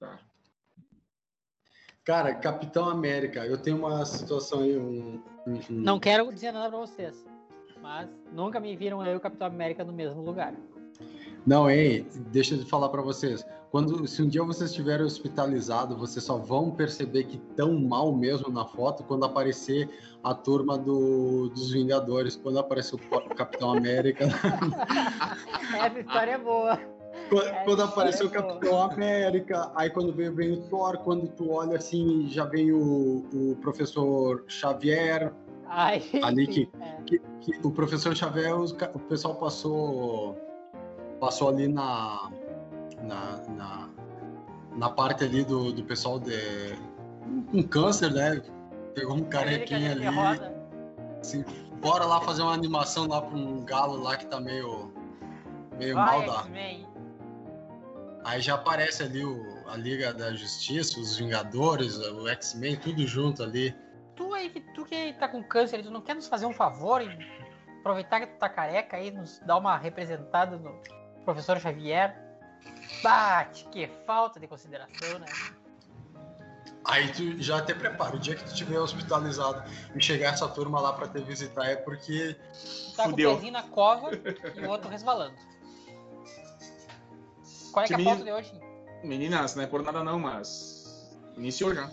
Tá. Cara, Capitão América, eu tenho uma situação aí. Um, Não quero dizer nada pra vocês. Mas nunca me viram eu e o Capitão América no mesmo lugar. Não, hein? Deixa eu falar pra vocês. Quando, se um dia vocês estiverem hospitalizados, vocês só vão perceber que tão mal mesmo na foto quando aparecer a turma do, dos Vingadores, quando aparecer o Capitão América, Essa história é boa. Quando, É, quando é o boa. Capitão América, aí quando vem, vem o Thor, quando tu olha assim, já vem o, o professor Xavier, Ai, Ali que- é. que, que o professor Xavier, os o pessoal passou passou ali na na, na, na parte ali do, do pessoal de com câncer, né? Pegou um carequinha ali, assim, bora lá fazer uma animação lá para um galo lá que tá meio meio mal Vai, da. Aí já aparece ali o, a Liga da Justiça, os Vingadores, o X-Men, tudo junto ali. Tu aí, que- tu que tá com câncer, tu não quer nos fazer um favor e aproveitar que tu tá careca aí, nos dar uma representada no professor Xavier? Bate, que falta de consideração, né? Aí tu já até prepara, o dia que tu estiver hospitalizado e chegar essa turma lá pra te visitar é porque Tu tá Fudeu. com o pezinho na cova e o outro resvalando. Qual é que é a pauta de hoje? Meninas, não é por nada não, mas. Iniciou já.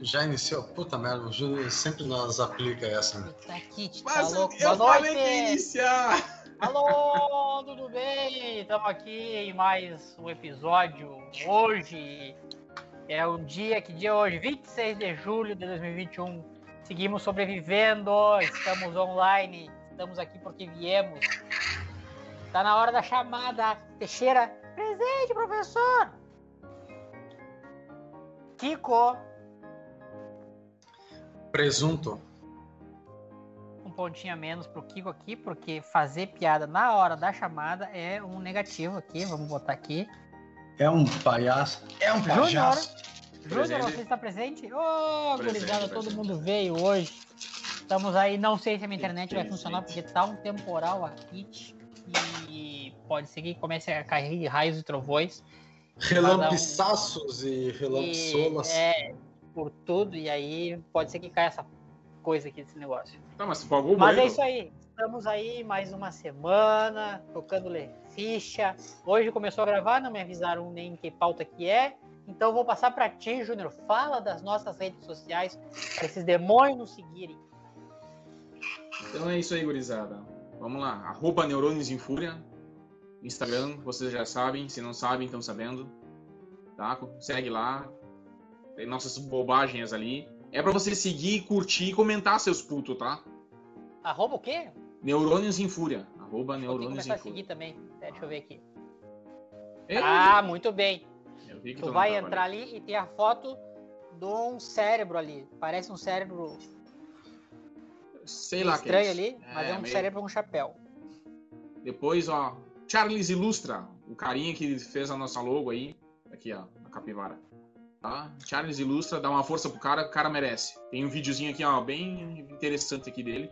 já iniciou. Puta merda, o Júlio sempre nos aplica essa. Tá aqui, tá Mas louco. eu Boa falei que ia noite! iniciar! Alô, tudo bem? Estamos aqui em mais um episódio. Hoje é o dia, que dia é hoje? 26 de julho de 2021. Seguimos sobrevivendo, estamos online, estamos aqui porque viemos. Tá na hora da chamada. Teixeira, presente, professor! Kiko, Presunto. um pontinho a menos pro Kiko aqui, porque fazer piada na hora da chamada é um negativo aqui. Vamos botar aqui. É um palhaço. É um Júnior, palhaço. Júnior, Presente. você está presente? Ô, Presente, gurizada, todo mundo veio hoje. Estamos aí, não sei se a minha internet vai funcionar, porque tá um temporal aqui. E pode ser que comece a cair raios e trovões. Relampiçaços e E, relampsolas. é, por tudo, e aí pode ser que caia essa coisa aqui desse negócio. Tá, mas pagou Mas é isso aí. Estamos aí mais uma semana, tocando le ficha. Hoje começou a gravar, não me avisaram nem que pauta que é. Então eu vou passar para ti, Júnior. Fala das nossas redes sociais, para esses demônios nos seguirem. Então é isso aí, gurizada. Vamos lá. Arroba Neurônios em Fúria. Instagram, vocês já sabem. Se não sabem, estão sabendo. Tá? Segue lá. Tem nossas bobagens ali. É pra você seguir, curtir e comentar, seus putos, tá? Arroba o quê? Neurônios em Fúria. Arroba Neurônios em a seguir Fúria. também. É, deixa eu ver aqui. É, Ah, muito bem. Tu vai trabalha. entrar ali e tem a foto de um cérebro ali. Parece um cérebro Sei lá que estranho isso. ali, mas é um meio- cérebro com um chapéu. Depois, ó, Charles Ilustra, o carinha que fez a nossa logo aí. Aqui, ó, a capivara. Tá? Charles Ilustra, dá uma força pro cara, o cara merece. Tem um videozinho aqui, ó, bem interessante aqui dele.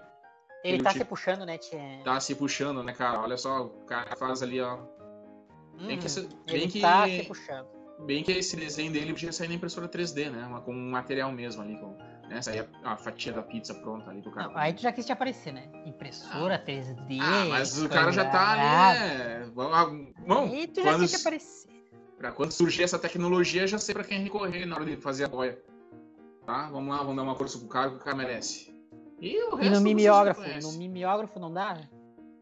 Ele tá te- se puxando, né, Tchê? Tá se puxando, né, cara? Olha só, o cara faz ali, ó. Bem que, Hum, ele bem que, tá se puxando. bem que esse desenho dele podia sair na impressora 3D, né? Com um material mesmo ali, com, né? Sair a, fatia da pizza pronta ali pro cara. Não, aí tu já quis te aparecer, né? Impressora 3D. Ah, mas o cara já tá ali, né? Bom, E tu já quis te aparecer. pra quando surgir essa tecnologia, já sei pra quem recorrer na hora de fazer a boia. Tá? Vamos lá, vamos dar uma força pro cara que o cara merece. E o E resto no vocês já mimeógrafo? No mimeógrafo não dá?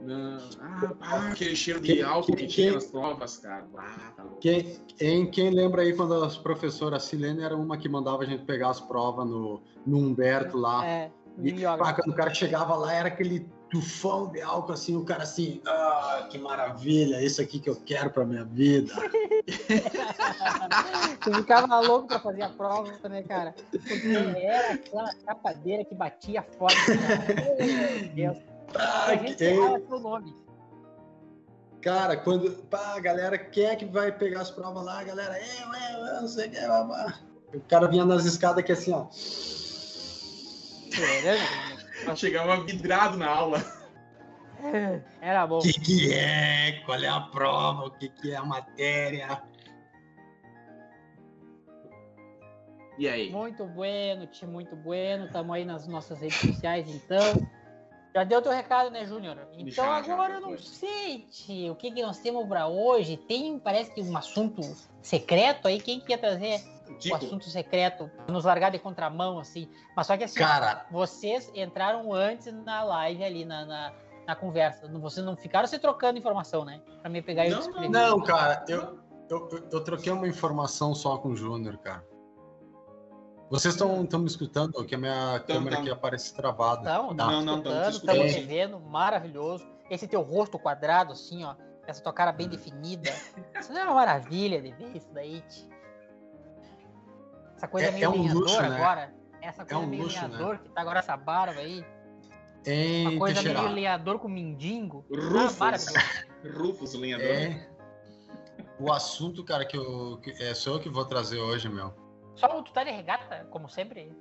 Não. Ah, pá, aquele cheiro de álcool que que- tinha nas provas, cara. Ah, tá. Quem, quem, quem lembra aí quando as professoras, a Silene era uma que mandava a gente pegar as provas no, no Humberto lá. É, E, pá, quando o cara chegava lá, era aquele tufão de álcool, assim, o cara assim, ah, que maravilha, isso aqui que eu quero pra minha vida. tu ficava louco pra fazer a prova, né, cara? Porque era aquela capadeira que batia forte. Cara. Meu Deus. Ah, A gente que- errava seu nome. Cara, quando. Pá, galera, quem é que vai pegar as provas lá? Galera, eu, eu, eu, não sei o que. O cara vinha nas escadas aqui assim, ó. Chegava vidrado na aula. Era bom. O que, que é? Qual é a prova? O que, que é a matéria? E aí? Muito bueno, time muito bueno. Tamo aí nas nossas redes sociais, então. Já deu teu recado, né, Júnior? Então Já, já, agora eu não sei, tio, o que, que nós temos pra hoje. Tem, parece que um assunto secreto aí. Quem que ia trazer o Dico, assunto secreto? Nos largar de contramão, assim. Mas só que assim, Cara, vocês entraram antes na live ali, na, na, na conversa. Vocês não ficaram se trocando informação, né? Pra me pegar e eu Não, não, cara, eu, eu- eu troquei uma informação só com o Júnior, cara. Vocês estão me escutando? Que a minha Tamo, câmera tamo. aqui aparece travada. Não, Tá. Não, não, escutando, estamos escutando. te vendo, maravilhoso. Esse teu rosto quadrado, assim, ó, essa tua cara bem definida. Isso é uma maravilha de ver isso daí. tio. Essa coisa É- meio é um lenhador luxo, né? agora. Essa coisa um meio luxo, né? lenhador que tá agora essa barba aí. Hein, Uma coisa meio lenhador com mindingo. Ah, Rufus. maravilhoso. Rufus, o lenhador. É. O assunto, cara, que eu. Que é, sou eu que vou trazer hoje, meu. Só tu tá de regata, como sempre.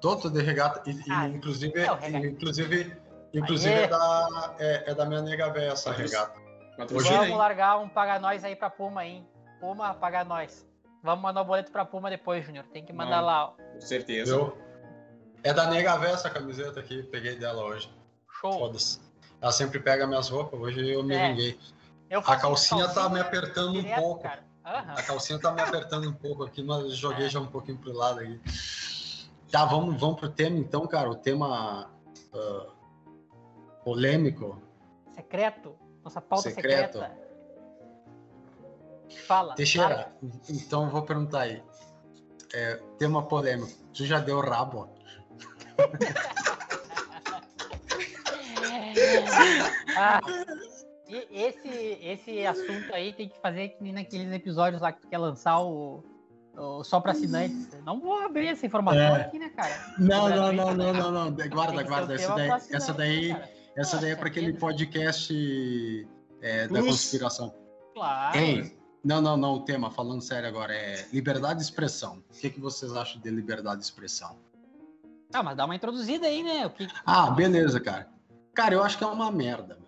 Toto de regata. E, e, Ah, inclusive, é regata. inclusive, inclusive Aê. é da, é, é da minha nega velha essa regata. Patrocina Vamos aí. largar um paga nós aí pra Puma, hein? Puma, paga nós. Vamos mandar o boleto pra Puma depois, Júnior. Tem que mandar Vamos. lá, ó. Com certeza. Eu, é da nega velha essa camiseta aqui, peguei dela hoje. Show. Foda-se. Ela sempre pega minhas roupas, hoje eu me É. vinguei. Eu A faço calcinha tá me apertando um direto, pouco. cara. Aham. A calcinha tá me apertando um pouco aqui, mas joguei já um pouquinho pro lado aqui. Tá, vamos, vamos pro tema então, cara. O tema ah, polêmico. Secreto. Nossa pauta Secreto. secreta. Fala. Teixeira, então eu vou perguntar aí. É, tema polêmico. Tu já deu rabo? Ah, esse, esse assunto aí tem que fazer que nem naqueles episódios lá que tu quer lançar o, o só pra assinantes. Não vou abrir essa informação É. aqui, né, cara? Não, É não, não, não, não, não. Guarda, guarda. Essa daí, essa daí, né, essa daí é para aquele certeza. podcast é, da conspiração. Claro. Ei, não, não, não. O tema, falando sério agora, é liberdade de expressão. O que, que vocês acham de liberdade de expressão? Ah, mas dá uma introduzida aí, né? O que... Ah, beleza, cara. Cara, eu acho que é uma merda,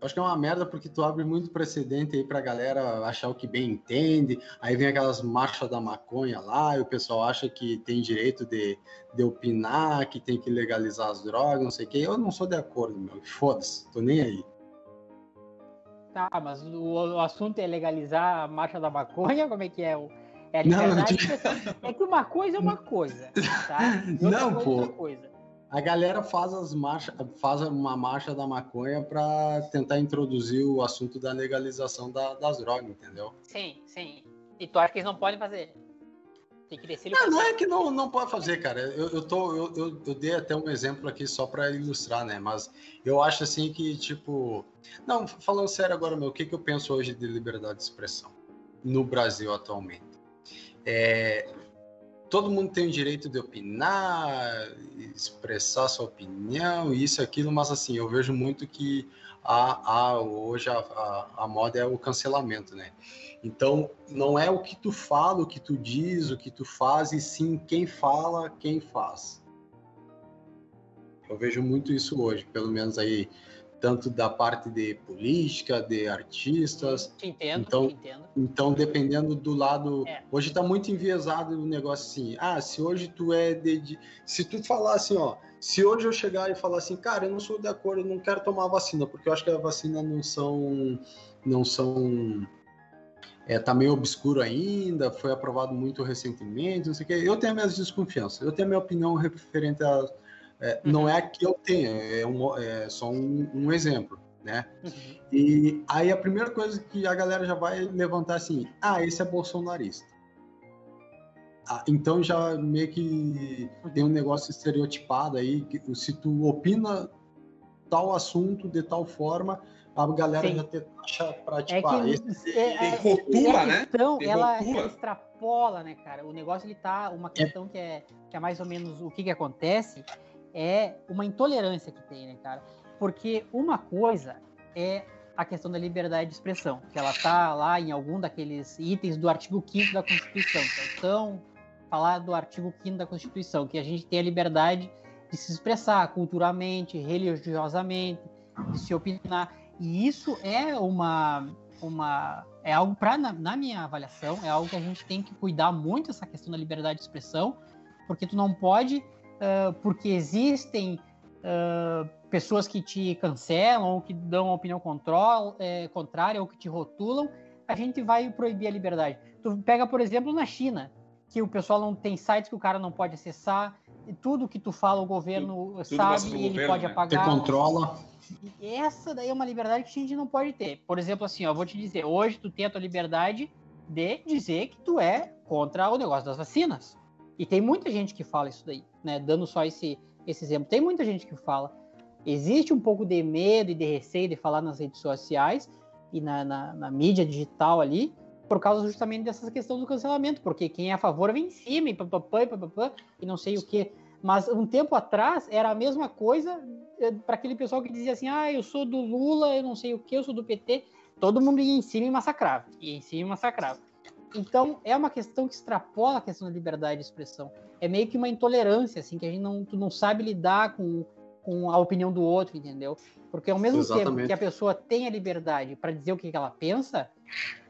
acho que é uma merda porque tu abre muito precedente aí pra galera achar o que bem entende. Aí vem aquelas marchas da maconha lá e o pessoal acha que tem direito de, de opinar, que tem que legalizar as drogas, não sei o quê. Eu não sou de acordo, meu. Foda-se, tô nem aí. Tá, mas o, o assunto é legalizar a marcha da maconha? Como é que é? O, é a Não, não. É que uma coisa é uma coisa, tá? Não, coisa é pô. coisa. A galera faz as marchas, faz uma marcha da maconha pra tentar introduzir o assunto da legalização da- das drogas, entendeu? Sim, sim. E tu acha que eles não podem fazer? Tem que descer Não, não é que não, não pode fazer, cara. Eu, eu, tô, eu, eu, eu dei até um exemplo aqui só para ilustrar, né? Mas eu acho assim que, tipo. Não, falando sério agora, meu, o que, que eu penso hoje de liberdade de expressão no Brasil atualmente? É, todo mundo tem o direito de opinar, expressar sua opinião, isso e aquilo, mas assim, eu vejo muito que a, a, hoje a, a, a moda é o cancelamento, né? Então, não é o que tu fala, o que tu diz, o que tu faz, e sim quem fala, quem faz. Eu vejo muito isso hoje, pelo menos aí, tanto da parte de política, de artistas. Te entendo, Então- te entendo. Então, dependendo do lado. É. Hoje tá muito enviesado o negócio assim. Ah, se hoje tu é de. de- Se tu falar assim, ó. Se hoje eu chegar e falar assim, cara, eu não sou de acordo, eu não quero tomar a vacina, porque eu acho que a vacina não são. Não são. É, tá meio obscuro ainda, foi aprovado muito recentemente, não sei o quê. Eu tenho minhas desconfianças, eu tenho a minha opinião referente a. é, Não é que eu tenho, é, um, é só um, um exemplo, né? Uhum. E aí a primeira coisa que a galera já vai levantar assim, ah, esse é bolsonarista. Ah, então já meio que tem um negócio estereotipado aí, que se tu opina tal assunto de tal forma, a galera Sim. já te taxa pra É tipo, que ah, esse... é, é- rotula, né? questão, Tem ela, ela extrapola, né, cara? O negócio ele tá uma questão que é, que é mais ou menos o que que acontece é uma intolerância que tem, né, cara? Porque uma coisa é a questão da liberdade de expressão, que ela tá lá em algum daqueles itens do artigo 5 da Constituição. Então, falar do artigo 5 da Constituição, que a gente tem a liberdade de se expressar culturalmente, religiosamente, de se opinar. E isso é uma uma é algo para na, na, minha avaliação é algo que a gente tem que cuidar muito essa questão da liberdade de expressão, porque tu não pode, uh, porque existem uh, pessoas que te cancelam ou que dão uma opinião control, é, contrária ou que te rotulam, a gente vai proibir a liberdade. Tu pega, por exemplo, na China, que o pessoal não tem sites que o cara não pode acessar, tudo que tu fala o governo tudo, sabe tudo e ele governo, pode né? apagar. Te controla. Essa daí é uma liberdade que a gente não pode ter. Por exemplo, assim, ó, vou te dizer, hoje tu tem a tua liberdade de dizer que tu é contra o negócio das vacinas. E tem muita gente que fala isso daí, né? Dando só esse, esse exemplo. Tem muita gente que fala. Existe um pouco de medo e de receio de falar nas redes sociais e na, na, na mídia digital ali, por causa justamente dessa questão do cancelamento, porque quem é a favor vem em cima e papapá, papapá, e não sei o que. Mas um tempo atrás era a mesma coisa eh, para aquele pessoal que dizia assim: ah, eu sou do Lula, eu não sei o que, eu sou do PT. Todo mundo ia em cima e massacrava, ia em cima e massacrava. Então, é uma questão que extrapola a questão da liberdade de expressão. É meio que uma intolerância, assim, que a gente não, tu não sabe lidar com, com a opinião do outro, entendeu? Porque ao mesmo Exatamente. tempo que a pessoa tem a liberdade para dizer o que, ela pensa,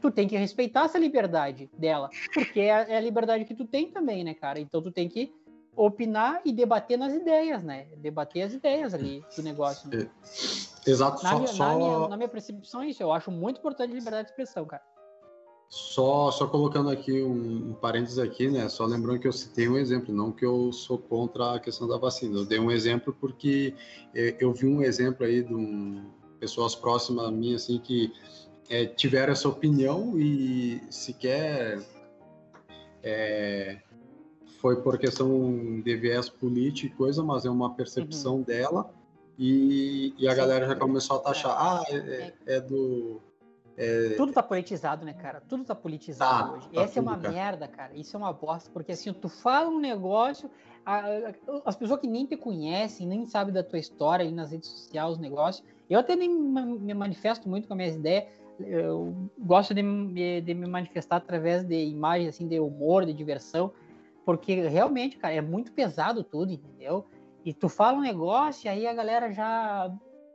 tu tem que respeitar essa liberdade dela, porque é, é a liberdade que tu tem também, né, cara? Então tu tem que opinar e debater nas ideias, né? Debater as ideias ali do negócio. Né? É. Exato. Na, só, minha, só... Na, minha, na, minha, percepção é isso. Eu acho muito importante a liberdade de expressão, cara. Só, só colocando aqui um, um parênteses aqui, né? Só lembrando que eu citei um exemplo, não que eu sou contra a questão da vacina. Eu dei um exemplo porque é, eu vi um exemplo aí de um, pessoas próximas a mim, assim, que é, tiveram essa opinião e sequer é, foi por questão de viés político e coisa, mas é uma percepção uhum. dela e, e a Sim, galera já começou a taxar, ah, é, é, é do é... Tudo tá politizado, né, cara? Tudo tá politizado tá, hoje. Tá Essa tudo, é uma cara. merda, cara. Isso é uma bosta, porque assim, tu fala um negócio, a, a, as pessoas que nem te conhecem, nem sabem da tua história ali nas redes sociais, os negócios. Eu até nem me manifesto muito com as minhas ideias. Eu gosto de, de me manifestar através de imagens, assim, de humor, de diversão, porque realmente, cara, é muito pesado tudo, entendeu? E tu fala um negócio, e aí a galera já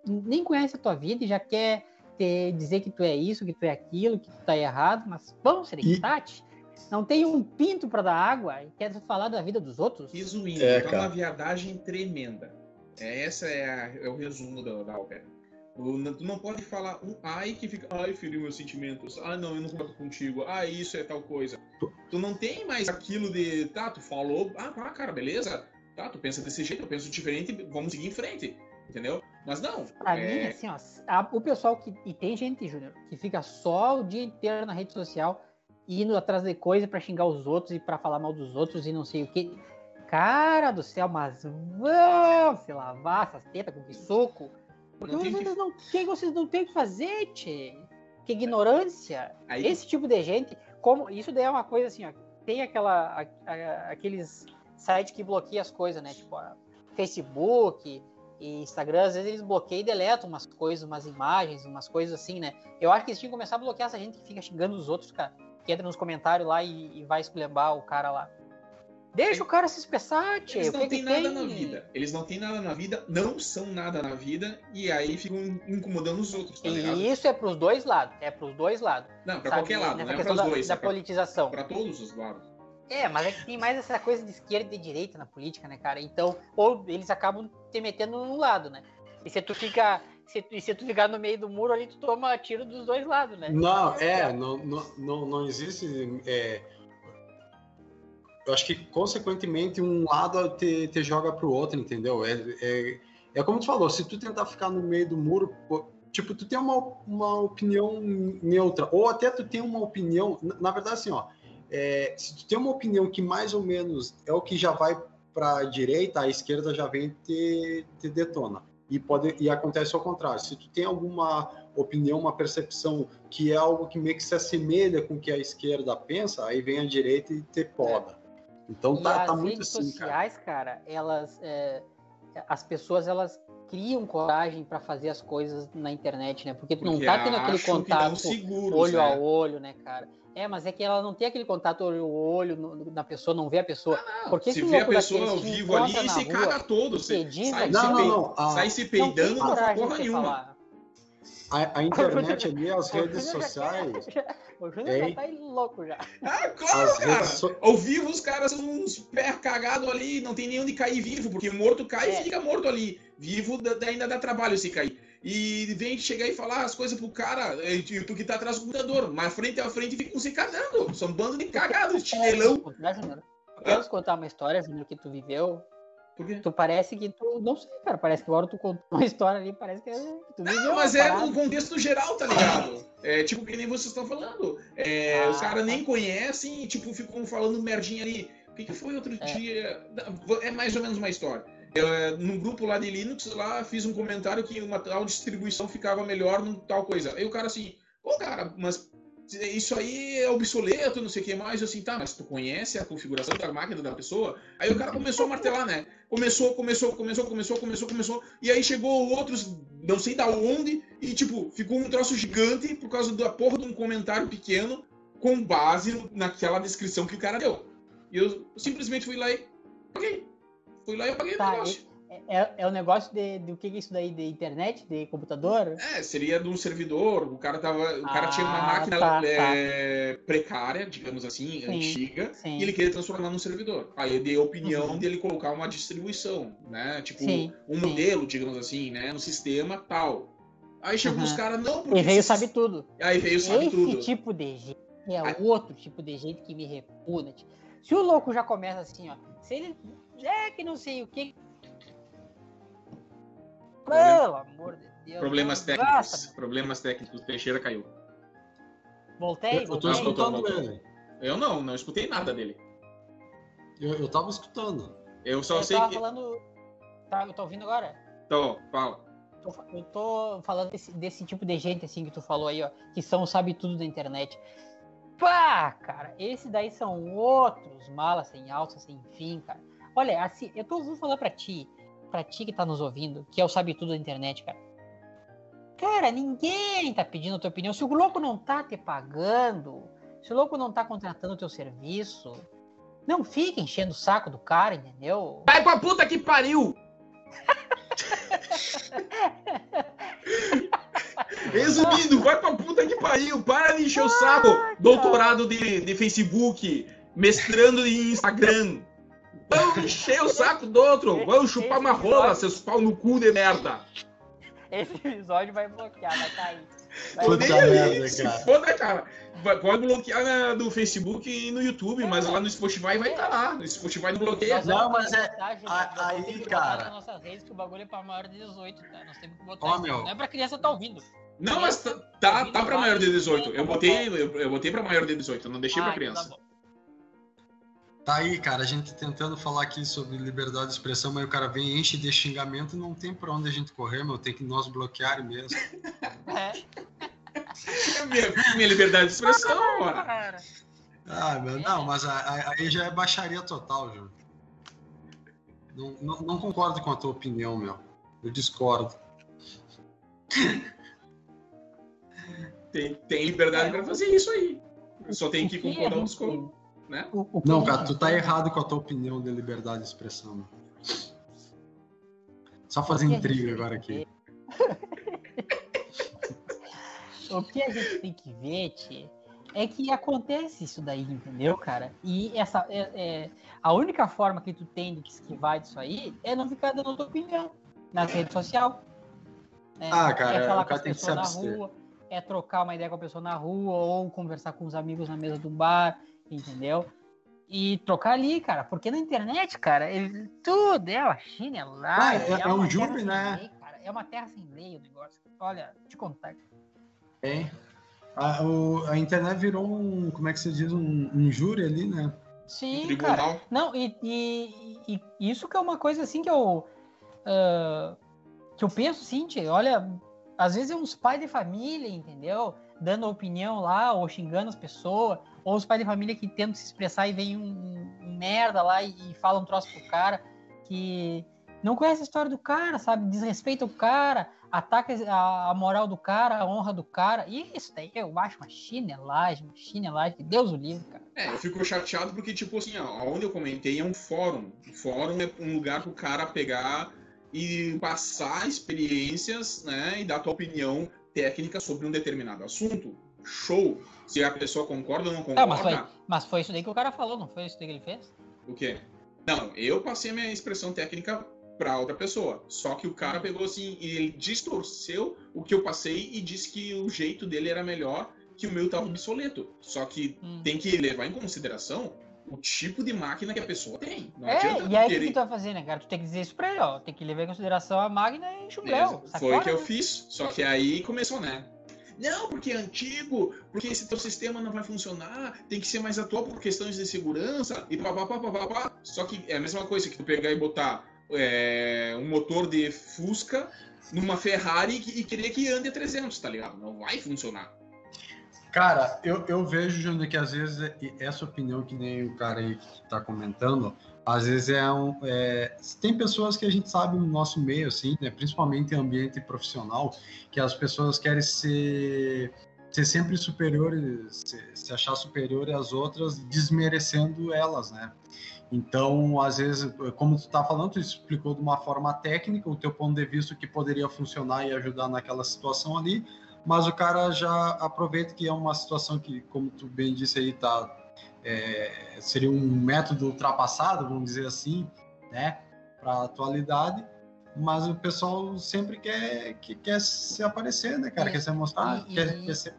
nem conhece a tua vida e já quer ter, dizer que tu é isso, que tu é aquilo, que tu tá errado, mas vamos, Serenitati, e... não tem um pinto para dar água e quer falar da vida dos outros? Resumindo, é, tá uma viadagem tremenda. É, essa é, a, é o resumo da, da ópera. Tu não pode falar um ai que fica, ai, feriu meus sentimentos, ah, não, eu não concordo contigo, ah, isso é tal coisa. Tu não tem mais aquilo de, tá, tu falou, ah, tá, cara, beleza, tá, tu pensa desse jeito, eu penso diferente, vamos seguir em frente entendeu? Mas não. Pra é... mim, assim, ó, a, o pessoal que. E tem gente, Júnior, que fica só o dia inteiro na rede social indo atrás de coisa para xingar os outros e para falar mal dos outros e não sei o que. Cara do céu, mas vão se lavar essas tetas com que soco. Porque vocês, que... não, que vocês não têm que fazer, tchê. Que ignorância. Aí... Esse tipo de gente, como isso daí é uma coisa assim, ó, tem aquela, a, a, aqueles sites que bloqueiam as coisas, né? Tipo, Facebook, e Instagram, às vezes eles bloqueiam e deletam umas coisas, umas imagens, umas coisas assim, né? Eu acho que eles tinham que começar a bloquear essa gente que fica xingando os outros, cara. Que entra nos comentários lá e, e vai esculhambar o cara lá. Deixa o cara se expressar, tio. Eles não têm nada tem? na vida. Eles não têm nada na vida, não são nada na vida, e aí ficam incomodando os outros, tá ligado? E isso é pros dois lados. É pros dois lados. Não, pra sabe? qualquer lado, Nessa não é pros da, dois. Da é pra, politização. Pra todos os lados. É, mas é que tem mais essa coisa de esquerda e direita na política, né, cara? Então, ou eles acabam te metendo num lado, né? E se tu fica. Se, se tu ficar no meio do muro ali, tu toma tiro dos dois lados, né? Não, é, não, não, não existe. É, eu acho que, consequentemente, um lado te, te joga pro outro, entendeu? É, é, é como tu falou, se tu tentar ficar no meio do muro, tipo, tu tem uma, uma opinião neutra, ou até tu tem uma opinião, na, na verdade, assim, ó, é, se tu tem uma opinião que mais ou menos é o que já vai para a direita, a esquerda já vem te, te detona. E, pode, e acontece ao contrário. Se tu tem alguma opinião, uma percepção que é algo que meio que se assemelha com o que a esquerda pensa, aí vem a direita e te poda. Então tá, tá muito assim, sociais, cara, elas, é, as pessoas elas criam coragem para fazer as coisas na internet, né? Porque tu não tá tendo aquele contato seguros, olho né? a olho, né, cara? É, mas é que ela não tem aquele contato olho olho na pessoa, não vê a pessoa. Ah, Porque se vê a pessoa ao vivo ali e se caga todo. Você sai, não, se, não, não, sai se peidando, não, não porra nenhuma. A, a internet ali, as redes já sociais. O Júnior já tá aí louco já. Ah, claro, As cara. redes so- Ao vivo os caras são uns pé cagados ali, não tem nem onde cair vivo, porque morto cai É. e fica morto ali. Vivo ainda dá trabalho se cair. E vem chegar e falar as coisas pro cara, eh, tu que tá atrás do computador, mas frente a frente ficam se cagando. São um bando de cagados, chinelão. Né, Júnior? Quero contar uma história, Júnior, que tu viveu. Por quê? Tu parece que tu. Não sei, cara. Parece que agora tu contou uma história ali, parece que tu viveu. Não, mas é parada. no contexto geral, tá ligado? É tipo que nem vocês estão falando. É, Ah, os caras tá. nem conhecem e tipo, ficam falando merdinha ali. O que, que foi outro É. dia? É mais ou menos uma história. Eu, é, num grupo lá de Linux, lá fiz um comentário que uma tal distribuição ficava melhor num tal coisa. Aí o cara assim, ô cara, mas isso aí é obsoleto, não sei o que mais. Eu assim, tá, mas tu conhece a configuração da máquina da pessoa? Aí o cara começou a martelar, né? Começou, começou, começou, começou, começou, começou. E aí chegou outros, não sei da onde, e tipo, ficou um troço gigante por causa da porra de um comentário pequeno com base naquela descrição que o cara deu. E eu simplesmente fui lá e. Fui lá e apaguei Tá, o negócio. É, é o negócio de, de o que é isso daí? De internet? De computador? É, seria de um servidor, o cara tava. O cara tinha uma Ah, máquina tá, é, precária, digamos assim, Sim, antiga, sim. e ele queria transformar num servidor. Aí eu dei a opinião Uhum. dele colocar uma distribuição, né? Tipo, Sim, um modelo, digamos assim, né? Um sistema tal. Aí chegou Uhum. os caras, não, porque. E veio sabe tudo. Aí veio sabe Esse tudo. tipo de gente é Ah. outro tipo de gente que me repugna. tio. Se o louco já começa assim, ó. Se ele. É que não sei o que. Problema- Pelo amor de Deus. Problemas técnicos. gasta. Problemas técnicos. O Teixeira caiu. Voltei, Eu tô voltei. escutando. escutando voltou. ele. Eu não, não escutei nada dele. Eu, eu tava escutando. Eu só eu sei tava que. falando. Tá, eu tô ouvindo agora? Então, fala. Tô fa- Eu tô falando desse, desse tipo de gente assim que tu falou aí, ó, que são sabe tudo da internet. Pá, cara, esse daí são outros malas sem alça, sem fim, cara. Olha, assim, eu tô vou falar pra ti, pra ti que tá nos ouvindo, que é o sabe tudo da internet, cara. Cara, ninguém tá pedindo a tua opinião. Se o louco não tá te pagando, se o louco não tá contratando o teu serviço, não fica enchendo o saco do cara, entendeu? Vai pra puta que pariu! Resumindo, vai pra puta que pariu! Para de encher o saco! Doutorado de, de Facebook, mestrando em Instagram. Vão encher o saco do outro! Vão chupar uma rola, seus pau no cu de merda! Esse episódio vai bloquear, vai cair. Vai Puta merda, se cara. foda, cara. Vai- Pode bloquear na- do Facebook e no YouTube, mas lá no Spotify vai estar lá. No Spotify não bloqueia. Não, mas é- a- aí, cara. nas nossas redes que o bagulho é pra maior de 18, tá? Nós temos que botar Ó, meu. Não é pra criança tá ouvindo. Não, mas tá, tá, tá pra maior de 18. Eu botei, eu, eu botei pra maior de 18, eu não deixei pra Ah, então criança. tá bom. Tá aí, cara, a gente tentando falar aqui sobre liberdade de expressão, mas o cara vem enche de xingamento não tem pra onde a gente correr, meu. Tem que nós bloquear mesmo. É, É minha, minha liberdade de expressão, cara. Ah, meu, não, mas a- a- aí já é baixaria total, Júlio. Não, não, não concordo com a tua opinião, meu. Eu discordo. Tem, tem liberdade pra fazer isso aí. Só tem que concordar ou discordar, né? o- o Não, cara, tu tá errado com a tua opinião de liberdade de expressão, meu. Só fazer intriga agora aqui. O que a gente tem que ver, Tchê, é que acontece isso daí, entendeu, cara? E essa é, é- a única forma que tu tem de esquivar disso aí é não ficar dando tua opinião nas redes sociais. É, Ah, cara, é falar o com cara as tem que se pessoas na rua, é trocar uma ideia com a pessoa na rua, ou conversar com os amigos na mesa do bar, entendeu? E trocar ali, cara, porque na internet, cara, ele, tudo é uma chinelagem. Ah, é- é um uma júri, né? lei, cara, é uma terra sem lei o negócio. Olha, te contar. Tem. A, o- a internet virou um, como é que se diz, um, um júri ali, né? Sim, cara. Tribunal. Não, e, e- e isso que é uma coisa assim que eu. ah, que eu penso assim, tia, olha, às vezes é uns pais de família, entendeu? Dando opinião lá, ou xingando as pessoas, ou os pais de família que tentam se expressar e vem um, um merda lá e, e fala um troço pro cara que não conhece a história do cara, sabe? Desrespeita o cara, ataca a, a moral do cara, a honra do cara. E isso daí eu acho uma chinelagem, uma chinelagem, que Deus o livre, cara. É, eu fico chateado porque, tipo assim, onde eu comentei é um fórum. O fórum é um lugar pro cara pegar e passar experiências, né, e dar tua opinião técnica sobre um determinado assunto. Show! Se a pessoa concorda ou não concorda. Não, mas, foi, mas foi isso daí que o cara falou, não foi isso daí que ele fez? O quê? Não, eu passei a minha expressão técnica para outra pessoa. Só que o cara pegou assim e ele distorceu o que eu passei e disse que o jeito dele era melhor, que o meu tava obsoleto. Só que Hum. tem que levar em consideração o tipo de máquina que a pessoa tem. Não É, e aí o que tu vai fazer, né, cara? Tu tem que dizer isso pra ele, ó. Tem que levar em consideração a máquina e sai Foi o que eu né? fiz. Só que aí começou, né? Não, porque é antigo, porque esse teu sistema não vai funcionar, tem que ser mais atual por questões de segurança e papapá, papapá. Só que é a mesma coisa que tu pegar e botar é, um motor de Fusca numa Ferrari e querer que ande a 300, tá ligado? Não vai funcionar. Cara, eu, eu vejo, Júnior, que às vezes é- essa opinião que nem o cara aí que tá comentando, às vezes é um. é, tem pessoas que a gente sabe no nosso meio, assim, né, principalmente em ambiente profissional, que as pessoas querem ser, ser sempre superiores, se, se achar superior às outras, desmerecendo elas, né? Então, às vezes, como tu tá falando, tu explicou de uma forma técnica o teu ponto de vista que poderia funcionar e ajudar naquela situação ali, mas o cara já aproveita que é uma situação que, como tu bem disse aí, tá, é, seria um método ultrapassado, vamos dizer assim, né, para a atualidade, mas o pessoal sempre quer, que, quer se aparecer, né, cara, E- quer se mostrar, e- quer, quer ser...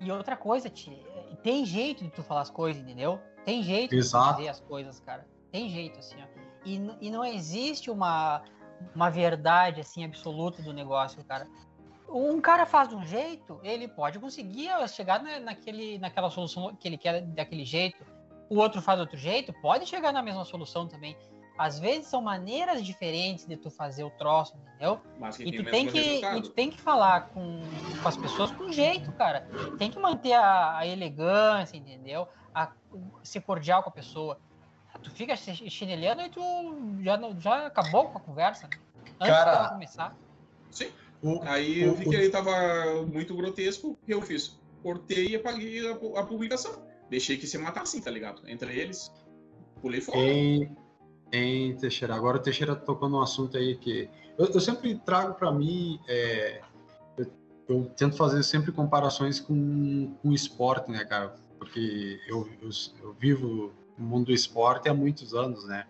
E outra coisa, Ti, tem jeito de tu falar as coisas, entendeu? Tem jeito de Exato. dizer as coisas, cara. Tem jeito, assim, ó. E, e não existe uma, uma verdade, assim, absoluta do negócio, cara. Um cara faz de um jeito, ele pode conseguir chegar na, naquele, naquela solução que ele quer daquele jeito. O outro faz de outro jeito, pode chegar na mesma solução também. Às vezes são maneiras diferentes de tu fazer o troço, entendeu? Mas que E tem tu, tem que, e tu tem que falar com, com as pessoas com jeito, cara. Tem que manter a, a elegância, entendeu? A- ser cordial com a pessoa. Tu fica chi- chinelando e tu já, não- já acabou com a conversa. né? Antes Cara, dela começar. Sim. O, Aí eu o- vi que ele tava muito grotesco, o que eu fiz? Cortei e apaguei a, a publicação. Deixei que se matassem, tá ligado? Entre eles. Pulei fora. Em, em Teixeira. Agora o Teixeira tocou num assunto aí que eu, eu sempre trago para mim. é, eu, eu tento fazer sempre comparações com, com o esporte, né, cara? Porque eu, eu, eu vivo no mundo do esporte há muitos anos, né?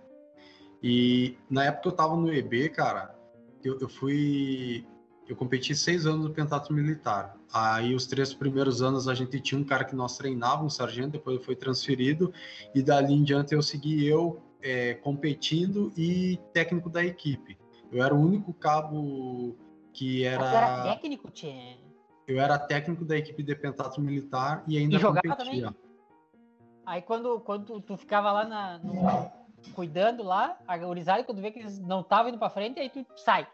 E na época eu tava no EB, cara, eu, eu fui. Eu competi seis anos no pentatlo militar. Aí os três primeiros anos a gente tinha um cara que nós treinava, um sargento, depois ele foi transferido, e dali em diante eu segui eu é, competindo e técnico da equipe. Eu era o único cabo que Ah, tu era era. técnico, tchê. Eu era técnico da equipe de pentatlo militar e ainda E jogava competia. Aí quando, quando tu, tu ficava lá na, no- cuidando lá, a gurizada, quando vê que eles não estavam indo pra frente, aí tu sai.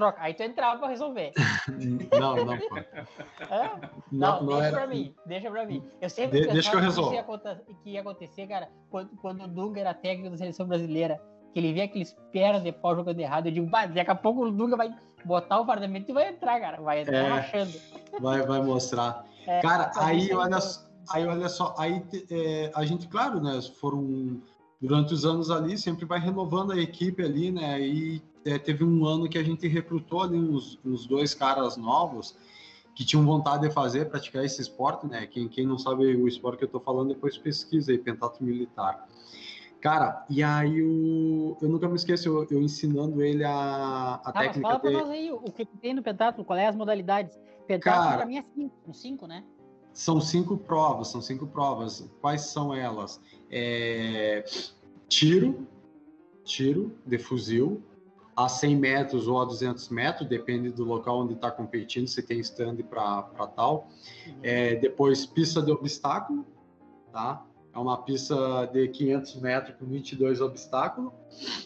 Troca. Aí tu entrava pra resolver. Não, não, pô. É? Não, Não, não deixa era. pra mim, deixa pra mim. Eu sempre De- deixa que eu resolvo. aconte- que ia acontecer, cara, quando, quando o Dunga era técnico da seleção brasileira, que ele via aqueles pernas de pau jogando errado, eu digo, "Bah, daqui a pouco o Dunga vai botar o fardamento e vai entrar, cara, vai entrar É. rachando. Vai, vai mostrar. É, Cara, aí olha, eu- aí olha só, aí é, a gente, claro, né, foram durante os anos ali, sempre vai renovando a equipe ali, né, e é, teve um ano que a gente recrutou ali uns, uns dois caras novos que tinham vontade de fazer, praticar esse esporte, né, quem, quem não sabe o esporte que eu tô falando, depois pesquisa aí, pentatlo militar. Cara, e aí o, eu nunca me esqueço, eu, eu ensinando ele a, a Tá, mas técnica fala pra de... nós aí o que tem no pentatlo, qual é as modalidades. Pentatlo Cara- pra mim é cinco, um cinco, né? São cinco provas, são cinco provas. Quais são elas? É, tiro, tiro de fuzil, a 100 metros ou a 200 metros, depende do local onde está competindo, se tem stand para tal. É, depois, pista de obstáculo, tá? É uma pista de 500 metros com 22 obstáculos.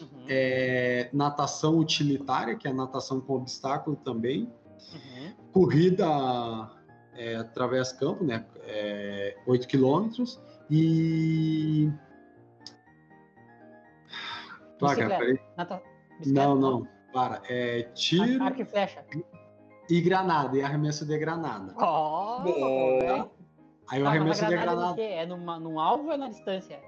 Uhum, É, natação utilitária, que é natação com obstáculo também uhum. corrida é, através campo, né? É, 8 quilômetros e. Placa, peraí. Nata- Não, não. Para. É tiro Arco e flecha. e granada, e arremesso de granada. Oh, Boa. Aí o Ah, arremesso de granada é? É numa, num alvo ou é na distância?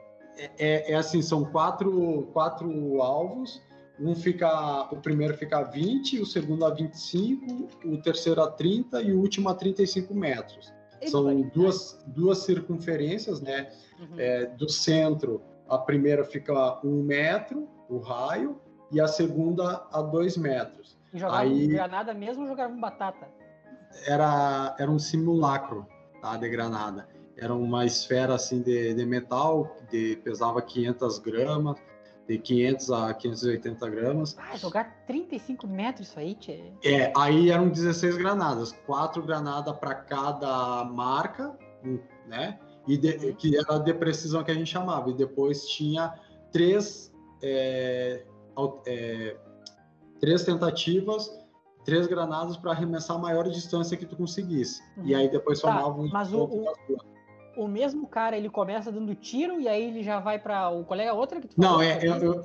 é, é assim: são quatro, quatro alvos, um fica, o primeiro fica a 20, o segundo a 25, o terceiro a 30 e o último a 35 metros. São duas, duas circunferências, né? Uhum. É, do centro, a primeira fica um metro, o raio, e a segunda a dois metros. E jogava Aí, granada mesmo ou jogava batata? Era, era um simulacro tá, de granada. Era uma esfera assim de, de metal, de, pesava 500 gramas, de 500 a 580 gramas. Ah, jogar 35 metros isso aí, tchê. É, aí eram 16 granadas, quatro granadas para cada marca, né? E de, uhum. que era de precisão que a gente chamava. E depois tinha três, é, é, três tentativas, três granadas para arremessar a maior distância que tu conseguisse. Uhum. E aí depois tá, somava um mas o, o, o, mesmo cara, ele começa dando tiro e aí ele já vai para o colega outra que tu Não, é, eu, eu,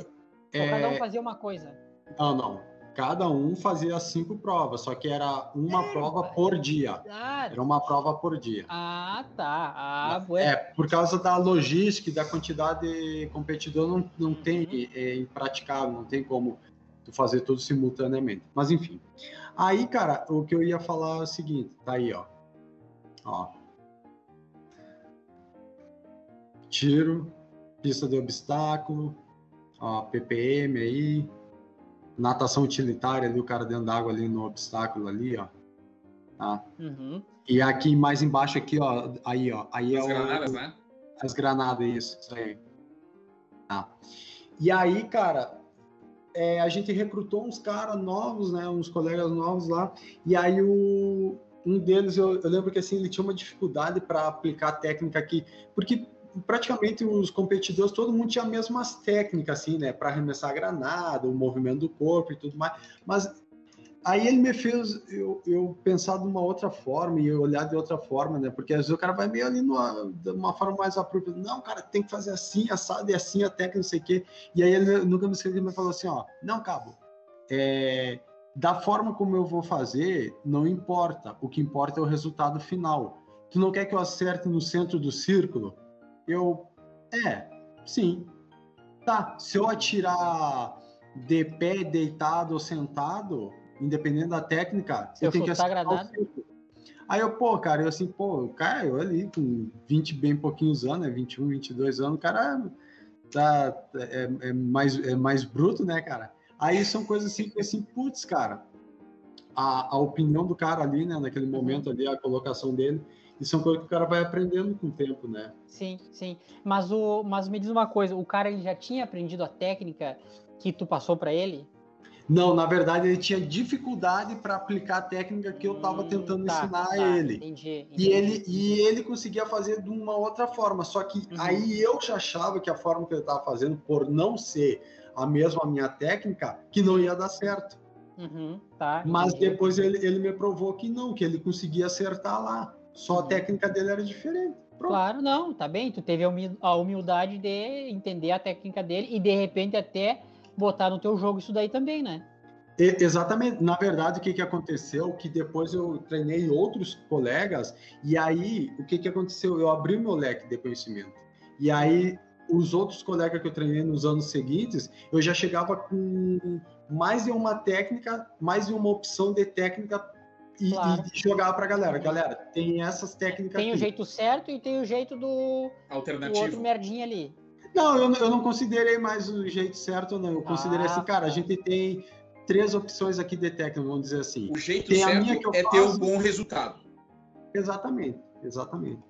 é... cada um fazia uma coisa. Não, não cada um fazia cinco provas, só que era uma é, prova por dia. Era uma prova por dia. Ah, tá. Ah, é, por causa da logística e da quantidade de competidor, não, não tem, uhum. é impraticável, não tem como tu fazer tudo simultaneamente. Mas enfim. Aí, cara, o que eu ia falar é o seguinte, tá aí, ó. Ó. Tiro, pista de obstáculo, ó, PPM aí, natação utilitária ali, o cara dentro d'água ali no obstáculo ali, ó. Tá? Uhum. E aqui mais embaixo aqui, ó, aí, ó, aí As é granadas, o, né? As granadas, isso, isso aí. Tá. E aí, cara, é, a gente recrutou uns caras novos, né, uns colegas novos lá, e aí o, um deles, eu, eu lembro que assim, ele tinha uma dificuldade para aplicar a técnica aqui, porque praticamente os competidores, todo mundo tinha as mesmas técnicas, assim, né? Para arremessar a granada, o movimento do corpo e tudo mais. Mas aí ele me fez eu, eu pensar de uma outra forma e olhar de outra forma, né? Porque às vezes o cara vai meio ali numa, de uma forma mais apropriada. Não, cara, tem que fazer assim, assado e assim a técnica, não sei o quê. E aí ele nunca me esqueceu, me falou assim, ó, não, cabo, é, da forma como eu vou fazer, não importa. O que importa é o resultado final. Tu não quer que eu acerte no centro do círculo? Eu, é, sim. Tá, se eu atirar de pé, deitado ou sentado, independente da técnica, se eu tenho que acertar Aí eu, pô, cara, eu assim, pô, cara, eu ali com 20 bem pouquinhos anos, né, 21, 22 anos, o cara tá, é, é, mais, é mais bruto, né, cara? Aí são coisas assim que, assim, putz, cara, a, a opinião do cara ali, né, naquele momento ali, a colocação dele, e são coisas que o cara vai aprendendo com o tempo, né? Sim, sim. Mas, o, mas me diz uma coisa, o cara ele já tinha aprendido a técnica que tu passou para ele? Não, na verdade ele tinha dificuldade para aplicar a técnica que eu estava hum, tentando tá, ensinar tá, a ele. Entendi, entendi. E ele e ele conseguia fazer de uma outra forma, só que uhum. aí eu já achava que a forma que ele estava fazendo, por não ser a mesma minha técnica, que não ia dar certo. Uhum, tá, Mas depois ele, ele me provou que não, que ele conseguia acertar lá. Só a técnica dele era diferente. Pronto. Claro, não, tá bem. Tu teve a humildade de entender a técnica dele e de repente até botar no teu jogo isso daí também, né? E, exatamente. Na verdade, o que, que aconteceu? Que depois eu treinei outros colegas e aí o que, que aconteceu? Eu abri meu leque de conhecimento. E aí os outros colegas que eu treinei nos anos seguintes, eu já chegava com mais de uma técnica, mais de uma opção de técnica e, claro. e jogar para a galera. Galera, tem essas técnicas. Tem aqui. o jeito certo e tem o jeito do, Alternativo. do outro merdinha ali. Não, eu, eu não considerei mais o jeito certo, não. Eu considerei assim, ah, assim, cara, a tá. gente tem três opções aqui de técnica, vamos dizer assim. O jeito tem certo é faço... ter um bom resultado. Exatamente, exatamente.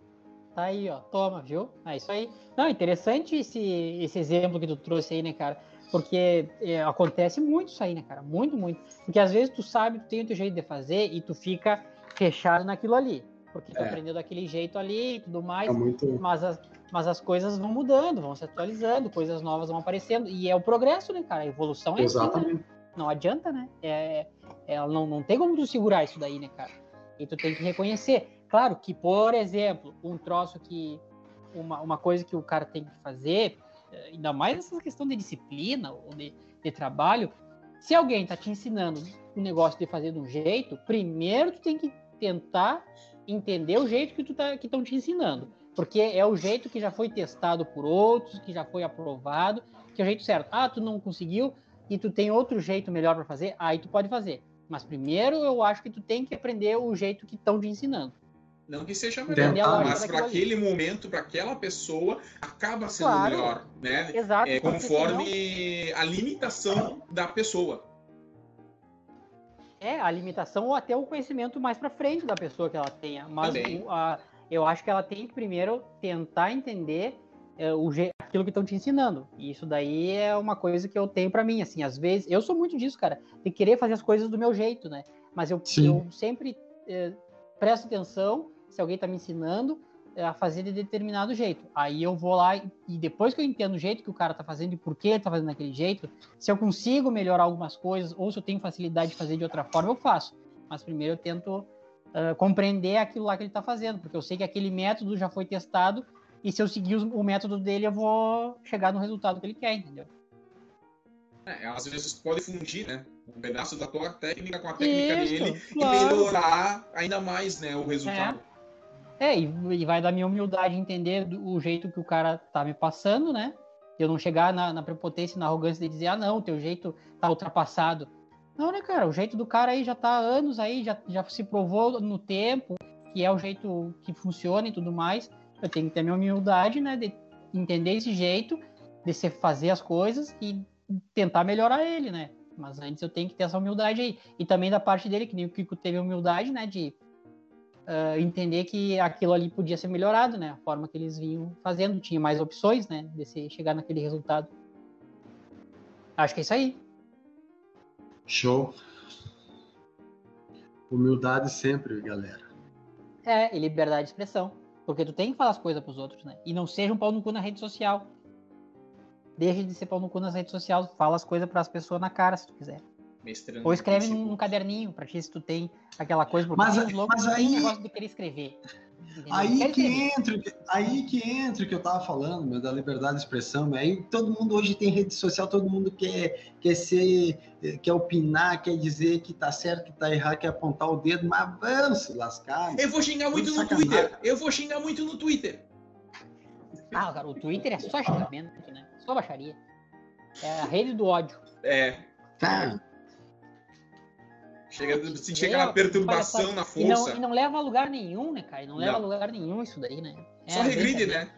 Tá aí, ó. Toma, viu? É isso aí. Não, interessante esse, esse exemplo que tu trouxe aí, né, cara? Porque é, acontece muito isso aí, né, cara? Muito, muito. Porque às vezes tu sabe, tu tem o teu jeito de fazer e tu fica fechado naquilo ali. Porque tu é. aprendeu daquele jeito ali e tudo mais. É muito... mas, as, mas as coisas vão mudando, vão se atualizando, coisas novas vão aparecendo. E é o progresso, né, cara? A evolução é Exatamente. Assim, né? Não adianta, né? É, é, não, não tem como tu segurar isso daí, né, cara? E tu tem que reconhecer. Claro que, por exemplo, um troço que. Uma, uma coisa que o cara tem que fazer ainda mais essa questão de disciplina ou de, de trabalho, se alguém está te ensinando um negócio de fazer de um jeito, primeiro tu tem que tentar entender o jeito que tu tá, que estão te ensinando, porque é o jeito que já foi testado por outros, que já foi aprovado, que é o jeito certo. Ah, tu não conseguiu, e tu tem outro jeito melhor para fazer, aí tu pode fazer. Mas primeiro eu acho que tu tem que aprender o jeito que estão te ensinando. Não que seja melhor, mas para aquele momento, para aquela pessoa, acaba sendo Claro. melhor, né? Exato. É, conforme a limitação da pessoa. É, a limitação ou até o conhecimento mais pra frente da pessoa que ela tenha. Mas o- a- eu acho que ela tem que primeiro tentar entender é, o aquilo que estão te ensinando. E isso daí é uma coisa que eu tenho pra mim, assim, às vezes, eu sou muito disso, cara, de querer fazer as coisas do meu jeito, né? Mas eu, eu sempre é, presto atenção se alguém tá me ensinando é, a fazer de determinado jeito. Aí eu vou lá e, depois que eu entendo o jeito que o cara tá fazendo e por que ele tá fazendo daquele jeito, se eu consigo melhorar algumas coisas ou se eu tenho facilidade de fazer de outra forma, eu faço. Mas primeiro eu tento ah, compreender aquilo lá que ele está fazendo, porque eu sei que aquele método já foi testado e se eu seguir os- o método dele, eu vou chegar no resultado que ele quer, entendeu? É, às vezes pode fundir, né? Um pedaço da tua técnica com a técnica Isso, dele claro. e melhorar ainda mais, né, o resultado. É, e, e vai da minha humildade entender o jeito que o cara tá me passando, né? Eu não chegar na, na prepotência na arrogância de dizer, ah, não, teu jeito tá ultrapassado. Não, né, cara? O jeito do cara aí já tá há anos aí, já, já se provou no tempo que é o jeito que funciona e tudo mais. Eu tenho que ter minha humildade, né? De entender esse jeito, de se fazer as coisas e tentar melhorar ele, né? Mas antes eu tenho que ter essa humildade aí. E também da parte dele, que nem o Kiko teve humildade, né? De ah, entender que aquilo ali podia ser melhorado, né? A forma que eles vinham fazendo, tinha mais opções, né? De se chegar naquele resultado. Acho que é isso aí. Show. Humildade sempre, galera. É, e liberdade de expressão. Porque tu tem que falar as coisas pros outros, né? E não seja um pau no cu na rede social. Deixe de ser pau no cu nas redes sociais. Fala as coisas pras pessoas na cara, se tu quiser. Mestrando Ou escreve num, caderninho, pra ti se tu tem aquela coisa. Porque Mas- loucos mas que tem aí- negócio de querer escrever. entendeu? Aí que escrever. entra, o que- aí que entra o que eu tava falando, meu, da liberdade de expressão. meu. Aí todo mundo hoje tem rede social, todo mundo quer, quer ser, quer opinar, quer dizer que tá certo, que tá errado, quer apontar o dedo, mas vamos se lascar. Eu vou xingar muito no Sacanagem. Twitter. Eu vou xingar muito no Twitter. Ah, cara, o Twitter é só xingamento, né? Só baixaria. É a rede do ódio. É, Tá. Chega, se Meu, chega na perturbação, olha na só, E não, força, e não leva a lugar nenhum, né, cara? E não leva a Não. lugar nenhum isso daí, né? É, só regride, brincadeira.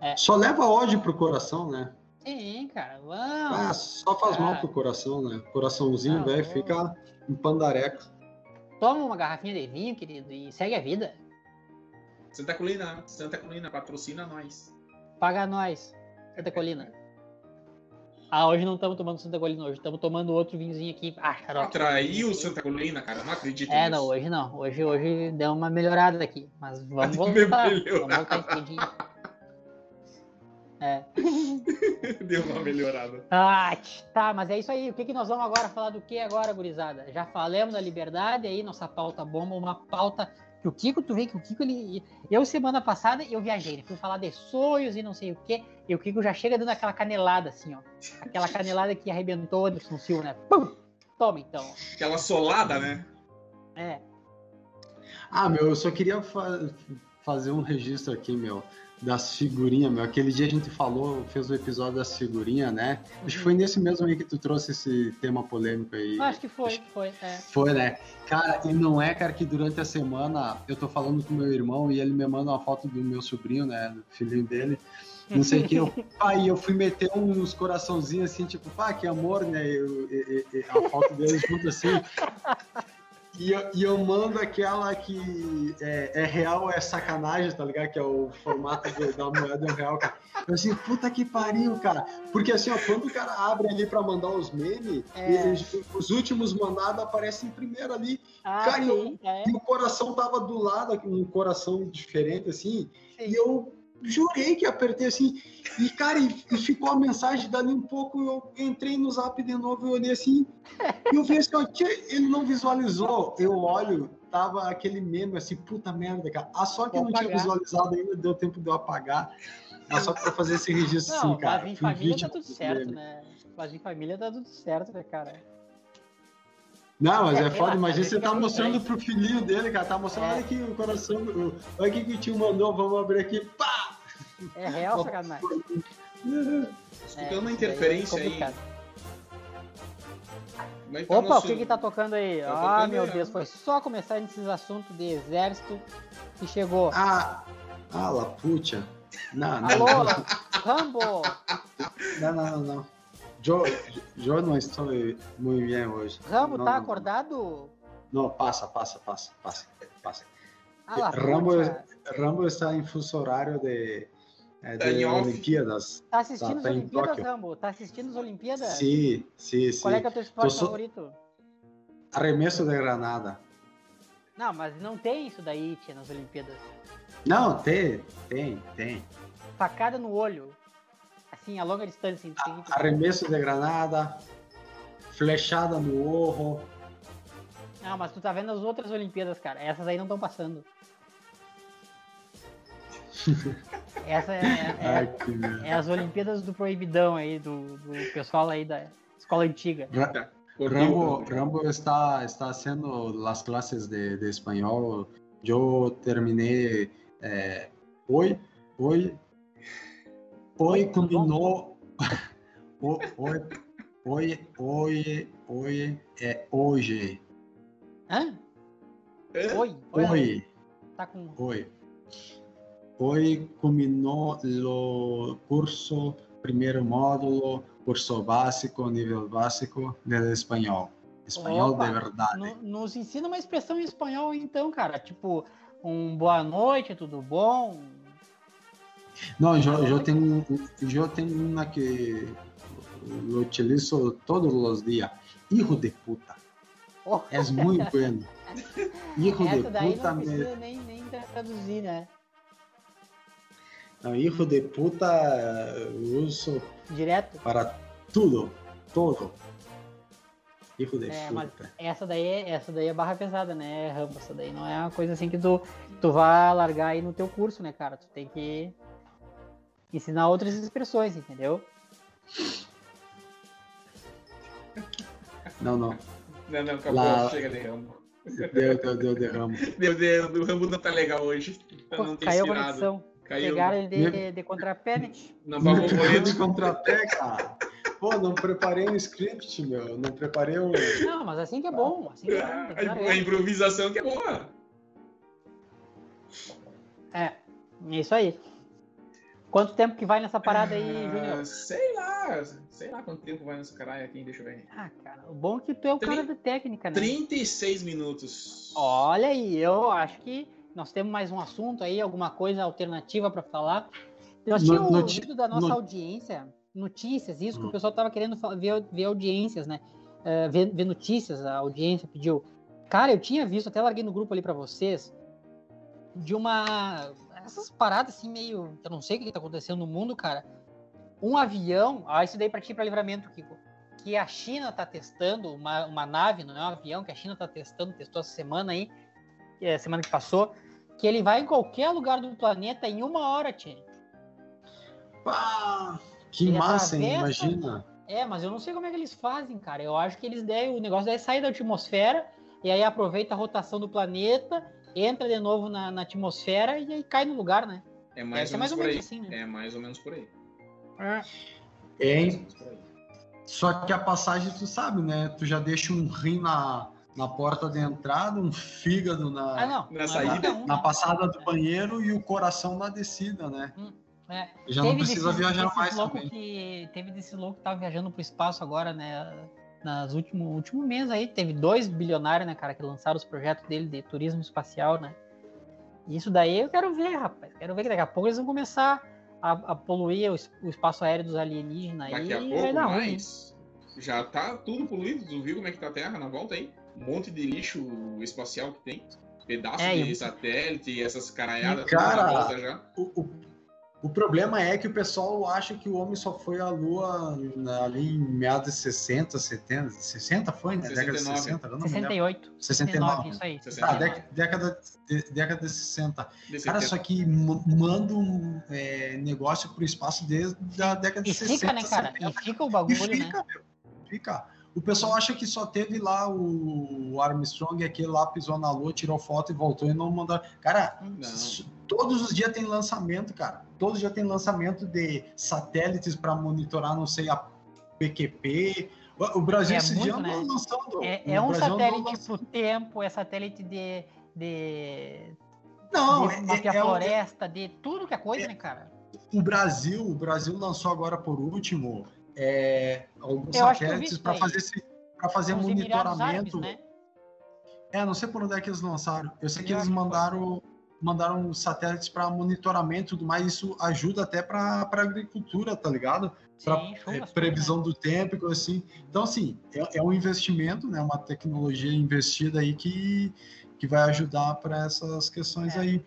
né? Só leva ódio pro coração, né? Sim, cara, Ah, vamos. só faz mal Ah. pro coração, né? Coraçãozinho, Não, velho, fica em pandareco. Toma uma garrafinha de vinho, querido, e segue a vida. Santa Colina, Santa Colina, patrocina nós. Paga nós, Santa Colina. Ah, hoje não estamos tomando Santa Colina, hoje estamos tomando outro vinhozinho aqui. Ah, xarope. Atraiu Santa Colina, cara, não acredito É, nisso. não, hoje não. Hoje, hoje deu uma melhorada aqui. Mas vamos Deu uma voltar. melhorada. Vamos voltar em. É. Deu uma melhorada. Ah, tá, mas é isso aí. O que, que nós vamos agora falar do que agora, gurizada? Já falamos da liberdade aí, nossa pauta bomba, uma pauta que o Kiko, tu vê que o Kiko, ele. Eu, semana passada, eu viajei, né? Fui falar de sonhos e não sei o quê, e o Kiko já chega dando aquela canelada, assim, ó. Aquela canelada que arrebentou o Anderson Silva, né? Pum! Toma, então. Aquela solada, né? É. Ah, meu, eu só queria fa- fazer um registro aqui, meu, das figurinhas, meu. Aquele dia a gente falou, fez o episódio das figurinhas, né? Acho que foi nesse mesmo aí que tu trouxe esse tema polêmico aí. Acho que foi, foi. É. Foi, né? Cara, e não é, cara, que durante a semana eu tô falando com meu irmão e ele me manda uma foto do meu sobrinho, né? Do filhinho dele. Não sei o que. Eu, pai, eu fui meter uns coraçãozinhos assim, tipo, pá, que amor, né? Eu- e- e- e a foto deles junto assim. E eu, e eu mando aquela que é, é real, é sacanagem, tá ligado? Que é o formato do- da moeda em real, cara. Eu assim, puta que pariu, cara. Porque assim, ó, quando o cara abre ali pra mandar os memes, É. eles- os últimos mandados aparecem primeiro ali. Ah, Cara, eu- sim, é. E o coração tava do lado, um coração diferente, assim. Sim. E eu jurei que apertei assim. E, cara, e, e ficou a mensagem dali um pouco. Eu entrei no zap de novo e olhei assim. E eu vi assim, ó, ele não visualizou. Eu olho, tava aquele meme assim, puta merda, cara. A sorte que eu não tinha apagar. visualizado ainda, deu tempo de eu apagar. É só pra fazer esse registro Não, assim, cara. mas em família tá tudo do certo, meme. né? Mas em família tá tudo certo, né, cara? Não, mas É, é, foda, imagina você tá mostrando pro filhinho dele, cara. Tá mostrando, É. olha aqui o coração, o- olha aqui que o tio mandou, vamos abrir aqui. Pá! É real sacanagem. Escutando uma É, interferência isso daí é aí. é tá Opa, o nosso- que que tá tocando aí? Tá ah, tocando meu aí, Deus, foi só começar nesses assuntos de exército que chegou. Ah, ah, la pucha. Não, não, Alô, não, Rambo! não, não, não. Eu, eu não estou muito bem hoje. Rambo, Não, tá não. acordado? Não, passa, passa, passa, passa, passa. Ah, Rambo. Rambo está em fuso horário de, eh, Tá em de off. Olimpíadas. Tá assistindo Tá, as tá Olimpíadas. Rambo? Tá assistindo as Olimpíadas? Sim, sim, sim. Qual é que é o teu esporte só- favorito? Arremesso de granada. Não, mas não tem isso daí, tia, nas Olimpíadas. Não, tem, tem, tem. Facada no olho. Assim, a longa distância. que- Arremesso de granada, flechada no orro. Não, mas tu tá vendo as outras Olimpíadas, cara. Essas aí não estão passando. Essa é, é- Ai, é as Olimpíadas do Proibidão aí, do, do pessoal aí da escola antiga. Ra- Cortou, Rambo. Rambo está, está haciendo las clases de, de español. Yo terminé eh, hoy, hoy, hoy culminó, ho- hoy, hoy, hoy, hoy, é hoje, Hã? Oi? Oi? hoy, Tá com. hoy. Hoy culminó lo curso, primeiro módulo, curso básico, nível básico del espanhol. Espanhol Opa, de verdade. No- nos ensina uma expressão em espanhol, então, cara. Tipo, um boa noite, tudo bom? No, yo, yo tengo, yo tengo una que lo utilizo todos los días. Hijo de puta. Oh, Es muy bueno. Hijo de essa daí puta. não Me, precisa nem, nem traduzir, né? No, hijo de puta uso Direto. para tudo. Todo. Hijo de É, mas puta. essa daí, é- essa daí é barra pesada, né, Rambo? Essa daí não é uma coisa assim que tu, tu vai largar aí no teu curso, né, cara? Tu tem que ensinar outras expressões, entendeu? Não, não. Não, não, acabou. Lá- Chega de Rambo. Deu, deu, deu derramo. Meu Deus, o Rambo não tá legal hoje. Pô, não tem caiu a conexão. Caiu. Pegaram ele de, de contrapé, né? Não o Caiu boleto. de contrapé, cara. Pô, não preparei um script, meu. Não preparei o. Não, mas assim que é bom. Assim que é bom. que A improvisação que é boa. É, é isso aí. Quanto tempo que vai nessa parada aí, Ah, Júnior? sei lá. Sei lá quanto tempo vai nessa caralho aqui, deixa eu ver. Ah, cara, o bom é que tu é o cara da técnica, né? 36 minutos. Olha aí, eu acho que nós temos mais um assunto aí, alguma coisa alternativa para falar. Nós No- tínhamos noti- ouvido da nossa no- audiência notícias, isso que Hum. o pessoal tava querendo ver, ver audiências, né? Eh, ver, ver notícias, a audiência pediu. Cara, eu tinha visto, até larguei no grupo ali para vocês, de uma. Essas paradas assim, meio. Eu não sei o que, que tá acontecendo no mundo, cara. Um avião. Ah, isso daí pra ti, pra livramento, Kiko. Que a China tá testando, uma, uma nave, não é um avião, que a China tá testando, testou essa semana aí, é semana que passou, que ele vai em qualquer lugar do planeta em uma hora, Tchê. Que Ele massa, hein? Imagina. É, mas eu não sei como é que eles fazem, cara. Eu acho que eles devem, o negócio deve sair da atmosfera e aí aproveita a rotação do planeta, entra de novo na, na atmosfera e aí cai no lugar, né? É mais Deve ou mais menos ou por aí. menos assim, né? É mais ou menos por aí. É. Mais ou Hein? menos por aí. Só que a passagem, tu sabe, né? Tu já deixa um rim na, na porta de entrada, um fígado na, Ah, não. Na não saída, na passada do banheiro e o coração na descida, né? É. Já não Teve precisa desses- viajar desses mais louco também. que Teve desse louco que tava viajando pro espaço agora, né? Nas último, último mês aí, teve dois bilionários, né, cara, que lançaram os projetos dele de turismo espacial, né? Isso daí eu quero ver, rapaz. Quero ver que daqui a pouco eles vão começar a, a poluir o, o espaço aéreo dos alienígenas aí. Daqui a e pouco vai dar ruim. mais. Já tá tudo poluído. Tu viu como é que tá a Terra na volta aí? Um monte de lixo espacial que tem. Pedaço É, de e- satélite, essas caralhadas Cara, já. O, o, o problema é que o pessoal acha que o homem só foi à Lua ali em meados de 60, 70. 60 foi, né? Década de 69. 60, eu não me lembro. 68. 69. isso aí. 69. Tá, dec- década, de, década de 60. Desse Cara, só que manda um é, negócio pro espaço desde a década de E 60. fica, né, cara? 70. E fica o E bagulho, né? fica, meu. Fica. O pessoal acha que só teve lá o Armstrong, aquele lá pisou na lua, tirou foto e voltou e não mandou. Cara, Não. todos os dias tem lançamento, cara. Todos os dias tem lançamento de satélites para monitorar, não sei, a PQP. O Brasil É esse muito, dia né? andou lançando. É, o é um satélite pro tempo, é satélite de, de, Não, de é, é- é floresta, de tudo que é coisa, né, cara? o Brasil, o Brasil lançou agora por último é, alguns Eu satélites para fazer esse, para fazer Os monitoramento. Árabes, né? É, não sei por onde é que eles lançaram. Eu sei que eles mandaram mandaram satélites para monitoramento e tudo mais. Isso ajuda até para agricultura, tá ligado? Show é, previsão do tempo e coisa assim. Então, assim, é, é um investimento, né? Uma tecnologia investida aí que, que vai ajudar para essas questões É. aí.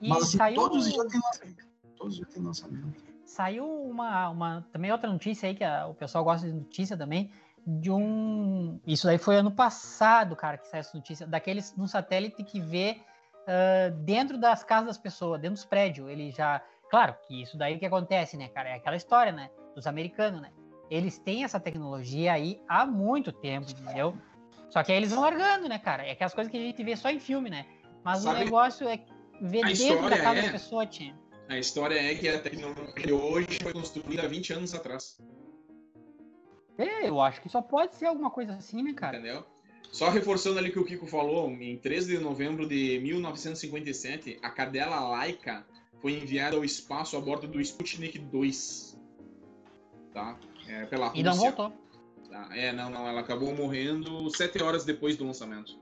E Mas assim, saiu, todos os dias tem lançamento. Todos os dias tem lançamento. Saiu uma, uma também outra notícia aí que a- o pessoal gosta de notícia também de um isso aí foi ano passado, cara, que saiu essa notícia daqueles um satélite que vê ah, dentro das casas das pessoas, dentro dos prédios. Ele já, claro, que isso daí que acontece, né, cara? É aquela história, né, dos americanos, né? Eles têm essa tecnologia aí há muito tempo, entendeu? Só que aí eles vão largando, né, cara? É aquelas coisas que a gente vê só em filme, né? Mas Sabe- o negócio é ver dentro da casa é- da pessoa, tinha. A história é que a tecnologia de hoje foi construída há 20 anos atrás. É, eu acho que só pode ser alguma coisa assim, né, cara? Entendeu? Só reforçando ali o que o Kiko falou, em 13 de novembro de 1957, a cadela Laika foi enviada ao espaço a bordo do Sputnik 2. Tá? É, pela Rússia. E não voltou. Tá? É, não, não, ela acabou morrendo sete horas depois do lançamento.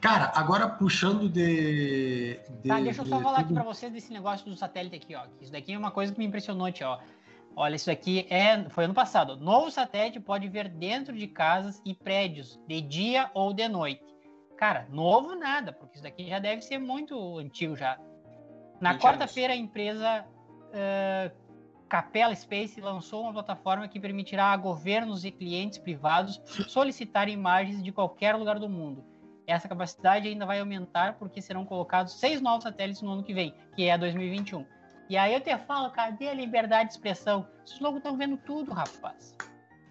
Cara, agora puxando de. de Tá, deixa eu só de falar aqui pra vocês desse negócio do satélite aqui, ó. Isso daqui é uma coisa que me impressionou, tia, ó. Olha, isso aqui é, foi ano passado. Novo satélite pode ver dentro de casas e prédios, de dia ou de noite. Cara, novo nada, porque isso daqui já deve ser muito antigo já. Na 20 quarta-feira, a empresa eh, Capella Space lançou uma plataforma que permitirá a governos e clientes privados solicitar imagens de qualquer lugar do mundo. Essa capacidade ainda vai aumentar porque serão colocados seis novos satélites no ano que vem, que é 2021. E aí eu te falo, cadê a liberdade de expressão? Esses loucos estão vendo tudo, rapaz.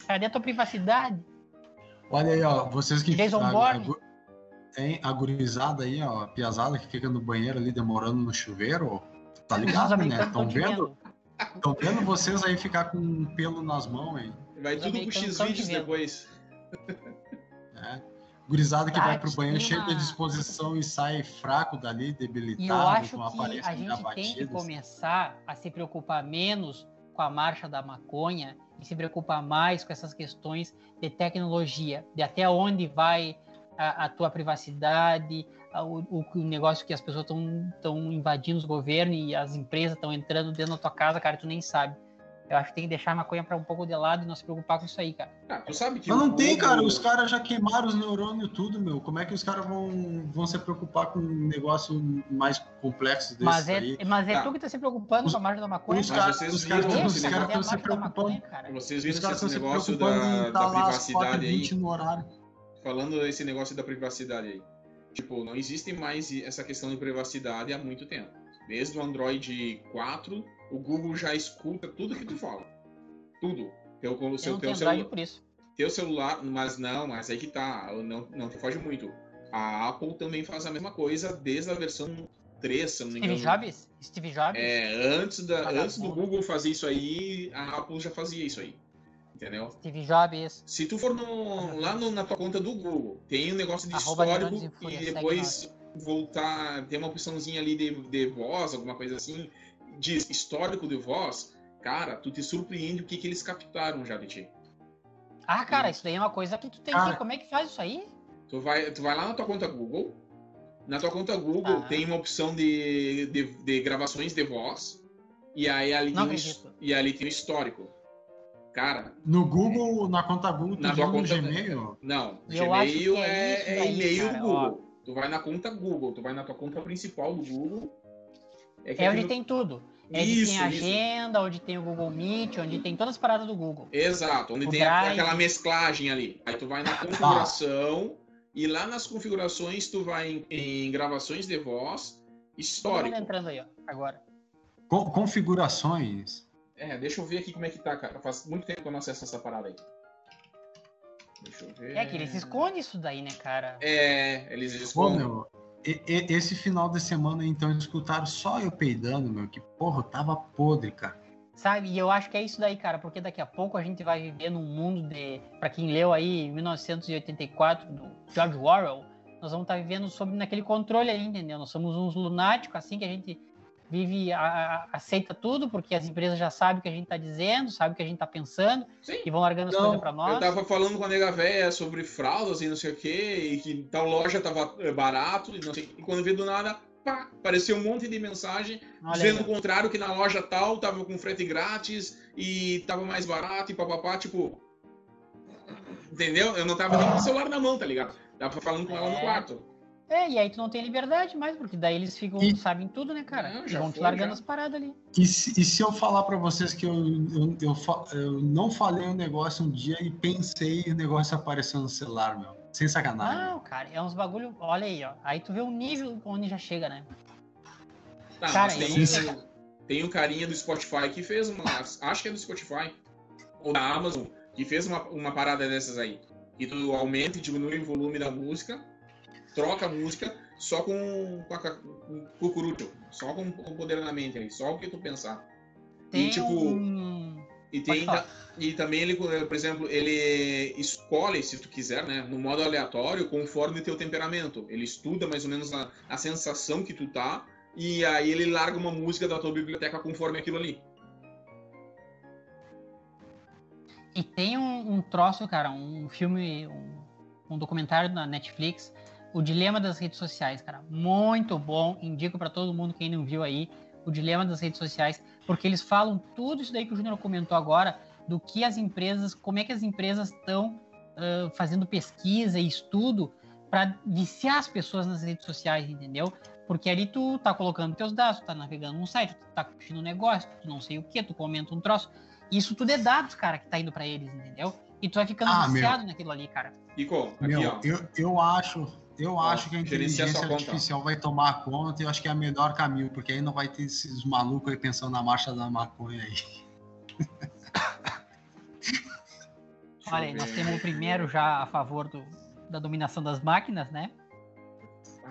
Cadê a tua privacidade? Olha aí, ó, vocês que. Jason a, Bourne. a gu- Hein, a gurizada aí, ó, a piazada que fica no banheiro ali demorando no chuveiro, ó, tá ligado, né? Estão vendo? vendo. Estão vendo vocês aí ficar com um pelo nas mãos, hein? Vai Os tudo pro X-Vídeos depois. né? Gurizada que vai pro banheiro tem cheio de disposição e sai fraco dali, E eu debilitado, acho que a gente tem que abatidas. começar a se preocupar menos com a marcha da maconha e se preocupar mais com essas questões de tecnologia, de até onde vai a, a tua privacidade, a- o, o- o negócio que as pessoas estão invadindo os governos e as empresas estão entrando dentro da tua casa, cara, tu nem sabe. Eu acho que tem que deixar a maconha para um pouco de lado e não se preocupar com isso aí, cara. Ah, tu sabe que Mas não tem, cara. Os caras já queimaram os neurônios tudo, meu. Como é que os caras vão, vão se preocupar com um negócio mais complexo desse Mas é, aí? mas é Tá. tu que tá se preocupando Os- com a marcha da maconha, Os cara. caras estão se marcha da preocupando. maconha, cara? Vocês Os viram caras esse estão se negócio da, da privacidade aí? 4h20 no horário. Falando esse negócio da privacidade aí. Tipo, não existe mais essa questão de privacidade há muito tempo. Desde o Android 4, o Google já escuta tudo que tu fala. Tudo. Teu, o Eu seu, teu, celular, por isso. teu celular, mas não, mas aí que tá. Não, não te foge muito. A Apple também faz a mesma coisa desde a versão 3, se não me Steve engano. Jobs? Steve Jobs? É, antes, da, Vagabundo. antes do Google fazer isso aí, a Apple já fazia isso aí. Entendeu? Steve Jobs. Se tu for no- lá no- na tua conta do Google, tem um negócio de Arroba histórico Fúria, e segue depois voltar, tem uma opçãozinha ali de, de voz, alguma coisa assim, diz histórico de voz, cara, tu te surpreende o que, que eles captaram já de ti. Ah, cara, isso daí é uma coisa que tu tem Cara. que. Como é que faz isso aí? Tu vai, tu vai lá na tua conta Google, na tua conta Google Ah. tem uma opção de, de, de gravações de voz, e aí ali, Não tem, e ali tem o histórico. Cara, No Google, na conta Google, tu Na tua no conta- Gmail? Não, eu acho Gmail que é é, isso é daí, e-mail cara, do Google. Tu vai na conta Google, tu vai na tua conta principal do Google. Que É aqui onde tem tudo. É onde Isso, tem isso. agenda, onde tem o Google Meet, onde tem todas as paradas do Google. Exato, onde O tem a- aquela mesclagem ali. Aí tu vai na configuração e lá nas configurações tu vai em, em gravações de voz Todo histórico. entrando aí, ó, agora. Co- configurações. É, deixa eu ver aqui como é que tá, cara. Faz muito tempo que eu não acesso essa parada aí. Deixa eu ver. É que eles escondem isso daí, né, cara? É, eles escondem. meu, esse final de semana, então, eles escutaram só eu peidando, meu. Que porra, tava podre, cara. Sabe? E eu acho que é isso daí, cara, porque daqui a pouco a gente vai viver num mundo de. Pra quem leu aí 1984 do George Orwell, nós vamos estar tá vivendo sob naquele controle aí, entendeu? Nós somos uns lunáticos, assim, que a gente vive, a, a, aceita tudo, porque as empresas já sabem o que a gente está dizendo, sabem o que a gente está pensando, Sim. e vão largando as coisas para nós. Eu tava falando com a nega véia sobre fraldas e não sei o quê, e que tal loja tava eh, barato, e não sei E quando vi do nada, pá, apareceu um monte de mensagem Olha dizendo o contrário, que na loja tal tava com frete grátis e tava mais barato e papapá, tipo. Entendeu? Eu não tava nem com o celular na mão, tá ligado? Tava falando com ela no é. quarto. É, e aí tu não tem liberdade mais, porque daí eles ficam, e... sabem tudo, né, cara? Não, vão te largando já. as paradas ali. E se, e se, eu falar para vocês que eu, eu, eu, eu, não falei um negócio um dia e pensei e o negócio apareceu no celular, meu? Sem sacanagem. Não, cara, é uns bagulho. Olha aí, ó. Aí tu vê o nível onde já chega, né? Tá, cara, tem, tem um carinha do Spotify que fez uma. acho que é do Spotify. Ou da Amazon, que fez uma, uma parada dessas aí. E tu aumenta e diminui o volume da música troca a música só com, com, a, com cucurucho, só com, com poder na mente aí, só o que tu pensar. Tem e tipo. Um... E, tem, e também ele, por exemplo, ele escolhe, se tu quiser, né, no modo aleatório, conforme teu temperamento. Ele estuda mais ou menos a, a sensação que tu tá, e aí ele larga uma música da tua biblioteca conforme aquilo ali. E tem um, um troço, cara, um filme, um, um documentário na Netflix o Dilema das Redes Sociais, cara. Muito bom. Indico para todo mundo quem não viu aí. O Dilema das Redes Sociais. Porque eles falam tudo isso daí que o Júnior comentou agora. Do que as empresas, como é que as empresas estão uh, fazendo pesquisa e estudo para viciar as pessoas nas redes sociais, entendeu? Porque ali tu tá colocando teus dados, tu tá navegando num site, tu tá curtindo um negócio, tu não sei o que, tu comenta um troço. Isso tudo é dados, cara, que tá indo para eles, entendeu? E tu vai ficando ah, viciado meu. naquilo ali, cara. Ico, aqui, meu, ó. Eu, eu acho, eu acho que a inteligência artificial vai tomar conta e eu acho que é o melhor caminho, porque aí não vai ter esses malucos aí pensando na marcha da maconha aí. Olha aí, nós temos o primeiro já a favor do, da dominação das máquinas, né?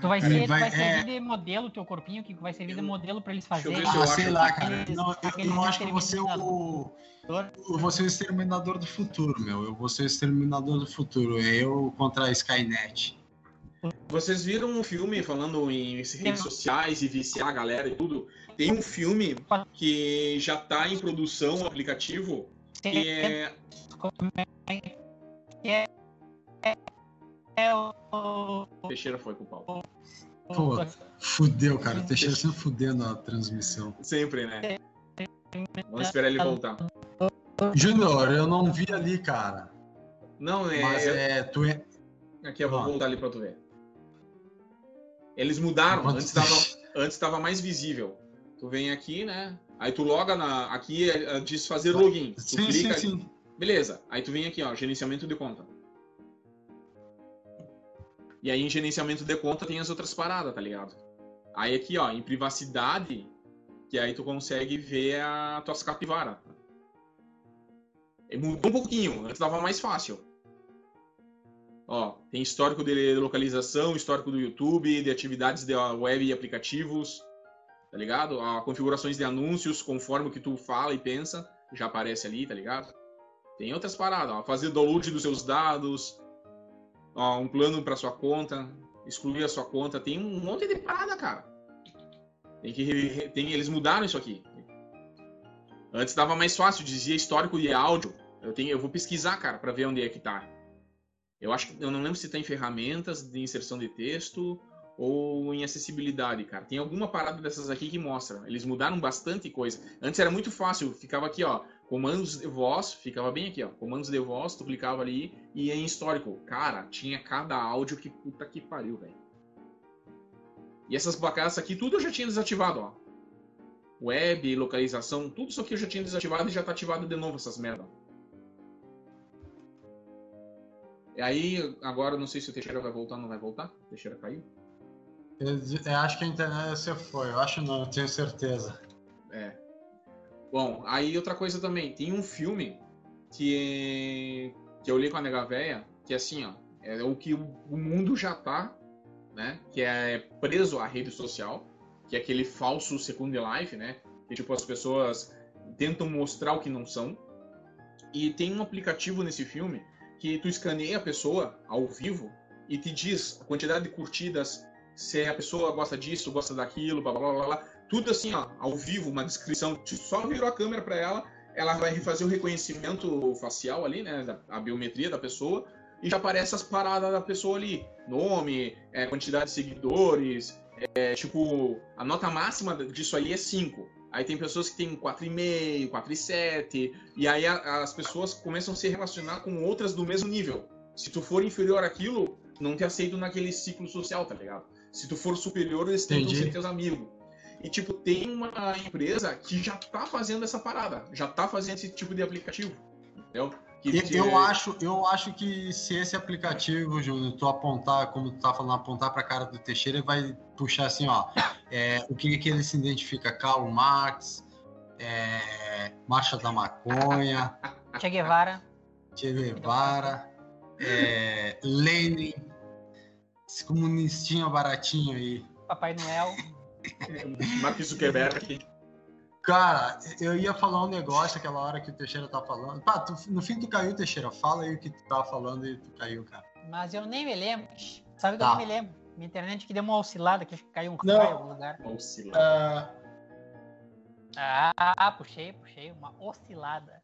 Tu vai, ser, vai, vai servir é... de modelo teu corpinho, que vai servir de modelo para eles fazerem. Ah, sei lá, cara. Não, eu, eu acho que você o. Eu vou ser o exterminador do futuro, meu. Eu vou ser o exterminador do futuro. Eu contra a Skynet. Vocês viram um filme falando em redes sociais e viciar a galera e tudo? Tem um filme que já está em produção, um aplicativo, que é. É, é o. Teixeira foi com o pau. Pô, fudeu, cara. O Teixeira sempre fudendo a transmissão. Sempre, né? Vamos esperar ele voltar. Júnior, eu não vi ali, cara. Não, é. Mas é. Tu é... Aqui, eu vou voltar ali pra tu ver. Eles mudaram, antes estava antes tava mais visível. Tu vem aqui, né? Aí tu loga na. Aqui é, é diz fazer login. Tu sim, clica, sim, sim. Beleza. Aí tu vem aqui, ó, gerenciamento de conta. E aí em gerenciamento de conta tem as outras paradas, tá ligado? Aí aqui, ó, em privacidade, que aí tu consegue ver a tuas capivara. Mudou um pouquinho, antes tava mais fácil. Ó, tem histórico de localização, histórico do YouTube, de atividades de web e aplicativos, tá ligado? Ó, configurações de anúncios conforme o que tu fala e pensa, já aparece ali, tá ligado? Tem outras paradas, ó, fazer download dos seus dados, ó, um plano para sua conta, excluir a sua conta, tem um monte de parada, cara. Tem que tem, eles mudaram isso aqui. Antes dava mais fácil, dizia histórico de áudio. Eu tenho, eu vou pesquisar, cara, para ver onde é que tá. Eu acho que eu não lembro se tem ferramentas de inserção de texto ou em acessibilidade, cara. Tem alguma parada dessas aqui que mostra. Eles mudaram bastante coisa. Antes era muito fácil, ficava aqui, ó, comandos de voz, ficava bem aqui, ó, comandos de voz, tu clicava ali e em histórico. Cara, tinha cada áudio que puta que pariu, velho. E essas bacanas aqui, tudo eu já tinha desativado, ó. Web, localização, tudo isso aqui eu já tinha desativado e já tá ativado de novo essas merda. E aí, agora não sei se o Teixeira vai voltar ou não vai voltar. O Teixeira caiu. Eu, eu, acho que a internet você foi. Eu acho não, eu tenho certeza. É. Bom, aí outra coisa também. Tem um filme que, que eu li com a Nega Véia, que é assim, ó. É o que o mundo já tá, né? Que é preso à rede social, que é aquele falso Second Life, né? Que tipo, as pessoas tentam mostrar o que não são. E tem um aplicativo nesse filme que tu escaneia a pessoa ao vivo e te diz a quantidade de curtidas, se a pessoa gosta disso, gosta daquilo, blá blá blá blá. Tudo assim, ó, ao vivo, uma descrição. Tu só virou a câmera para ela, ela vai fazer o reconhecimento facial ali, né? A biometria da pessoa, e já aparece as paradas da pessoa ali. Nome, é, quantidade de seguidores. É, tipo, a nota máxima disso aí é 5. Aí tem pessoas que têm 4,5, 4,7, e aí a, as pessoas começam a se relacionar com outras do mesmo nível. Se tu for inferior àquilo, não te aceitam naquele ciclo social, tá ligado? Se tu for superior, eles tentam ser teus amigos. E, tipo, tem uma empresa que já tá fazendo essa parada, já tá fazendo esse tipo de aplicativo, entendeu? Que, eu, acho, eu acho que se esse aplicativo, Júnior, tu apontar, como tu tá falando, apontar pra cara do Teixeira, ele vai puxar assim, ó, é, o que, que ele se identifica? Karl Marx, é, Marcha da Maconha... Che Guevara. Che Guevara, é, Lenin, esse comunistinho baratinho aí. Papai Noel. Mark Zuckerberg. Cara, eu ia falar um negócio aquela hora que o Teixeira tá falando. Pá, tu, no fim tu caiu, Teixeira. Fala aí o que tu tava falando e tu caiu, cara. Mas eu nem me lembro. Sabe que tá. eu não me lembro? Minha internet que deu uma oscilada, que caiu um raio em algum lugar. Uma oscilada. Uh... Ah, puxei, puxei. Uma oscilada.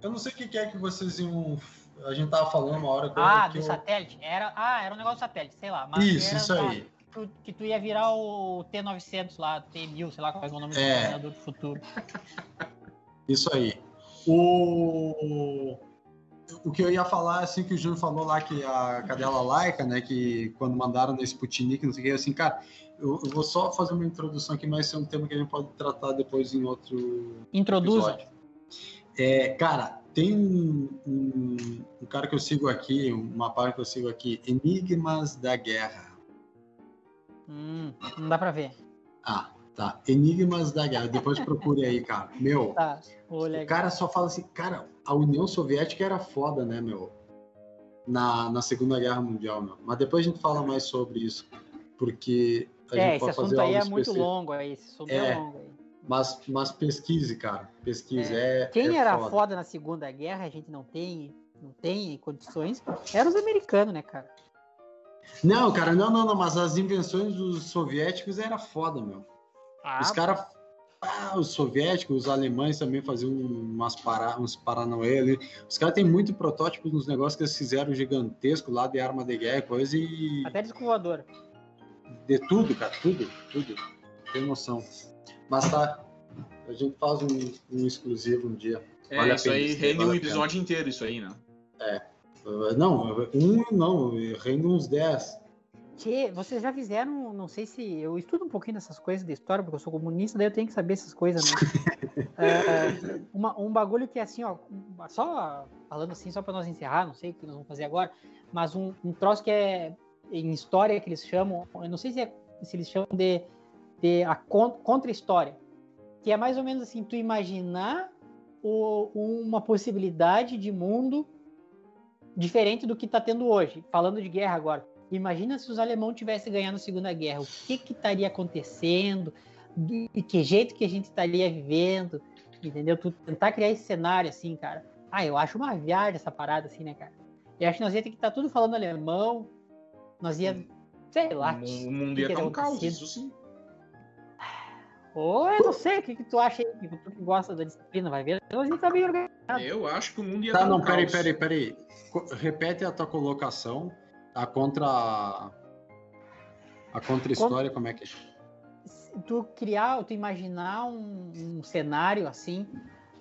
Eu não sei o que é que vocês iam. A gente tava falando uma hora. Ah, do eu... satélite? Era... Ah, era um negócio do satélite, sei lá. isso, isso aí tu, que tu ia virar o T900 lá, T1000, sei lá qual é o nome é. do do futuro. Isso aí. O... o que eu ia falar, assim, que o Júnior falou lá, que a cadela laica, né, que quando mandaram nesse Sputnik, não sei o que, assim, cara, eu, eu, vou só fazer uma introdução aqui, mas é um tema que a gente pode tratar depois em outro Introduza. Episódio. É, cara, tem um, um, um, cara que eu sigo aqui, uma página que eu sigo aqui, Enigmas da Guerra. Hum, não dá pra ver. Ah, tá. Enigmas da Guerra. Depois procure aí, cara. Meu, tá. o cara só fala assim, cara, a União Soviética era foda, né, meu? Na, na Segunda Guerra Mundial, meu. Mas depois a gente fala mais sobre isso, porque a é, gente pode fazer algo aí é muito longo, aí, esse assunto é, é longo aí. Mas, mas pesquise, cara. Pesquise. É. é Quem é era foda. foda na Segunda Guerra, a gente não tem, não tem condições. Eram os americanos, né, cara? Não, cara, não, não, não, mas as invenções dos soviéticos era foda, meu. Ah, os caras. Ah, os soviéticos, os alemães também faziam umas para, uns paranauê ali. Os caras têm muito protótipo nos negócios que eles fizeram gigantesco lá de arma de guerra e coisa e. Até de voador. De tudo, cara, tudo, tudo. Tem noção. Mas tá. A gente faz um, um exclusivo um dia. É, vale isso aí rende um episódio inteiro, isso aí, né? É. Não, um não, rende uns 10. Que vocês já fizeram, não sei se. Eu estudo um pouquinho dessas coisas de história, porque eu sou comunista, daí eu tenho que saber essas coisas, né? é, uma, um bagulho que é assim, ó, só falando assim, só para nós encerrar, não sei o que nós vamos fazer agora, mas um, um troço que é em história que eles chamam, eu não sei se, é, se eles chamam de, de a contra-história, que é mais ou menos assim, tu imaginar o, uma possibilidade de mundo diferente do que está tendo hoje. Falando de guerra agora, imagina se os alemães tivessem ganhado a Segunda Guerra, o que que estaria acontecendo, de que jeito que a gente estaria vivendo, entendeu? Tu tentar criar esse cenário assim, cara. Ah, eu acho uma viagem essa parada assim, né, cara? Eu acho que nós ia ter que estar tá tudo falando alemão, nós ia, sei lá. O mundo ia estar um caos, isso sim. Ou eu não sei, o que, que tu acha aí? Tu que gosta da disciplina, vai ver? A gente tá bem organizado. Eu acho que o mundo ia Tá, não, um peraí, peraí, peraí. Repete a tua colocação. A contra. A contra-história, como é que é? Tu criar, tu imaginar um, um cenário assim,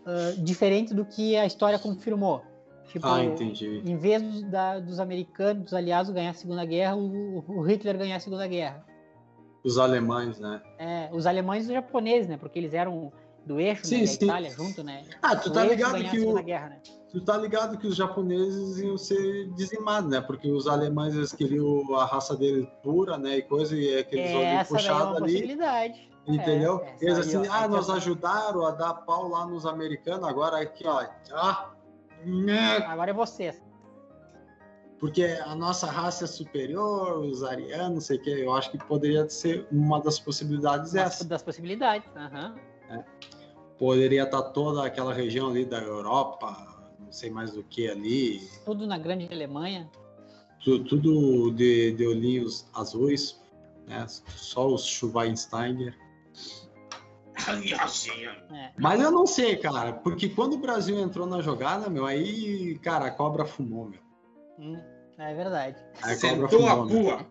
uh, diferente do que a história confirmou. Tipo, ah, entendi. Em vez dos, da, dos americanos, dos aliados ganhar a Segunda Guerra, o, o Hitler ganhar a Segunda Guerra. Os alemães, né? É, os alemães e os japoneses, né? Porque eles eram do eixo sim, né, da Itália junto, né? Ah, tu tá ligado que o... Guerra, né? Tu tá ligado que os japoneses iam ser dizimados, né? Porque os alemães eles queriam a raça deles pura, né? E coisa, e aqueles é, olhos puxados é ali. Possibilidade. Entendeu? É, eles assim, ah, nos ajudaram a dar pau lá nos americanos, agora aqui, ó. Ah, né? Agora é vocês porque a nossa raça é superior, os arianos, não sei o que, eu acho que poderia ser uma das possibilidades uma essa. Das possibilidades, aham. Uhum. É. poderia estar toda aquela região ali da Europa, não sei mais do que ali. Tudo na grande Alemanha. Tudo, tudo de, de olhinhos azuis, né? Só os Schweinsteiger. É. Mas eu não sei, cara, porque quando o Brasil entrou na jogada, meu, aí, cara, a cobra fumou, meu. Hum, é verdade. Aí a cobra Sentou a pua.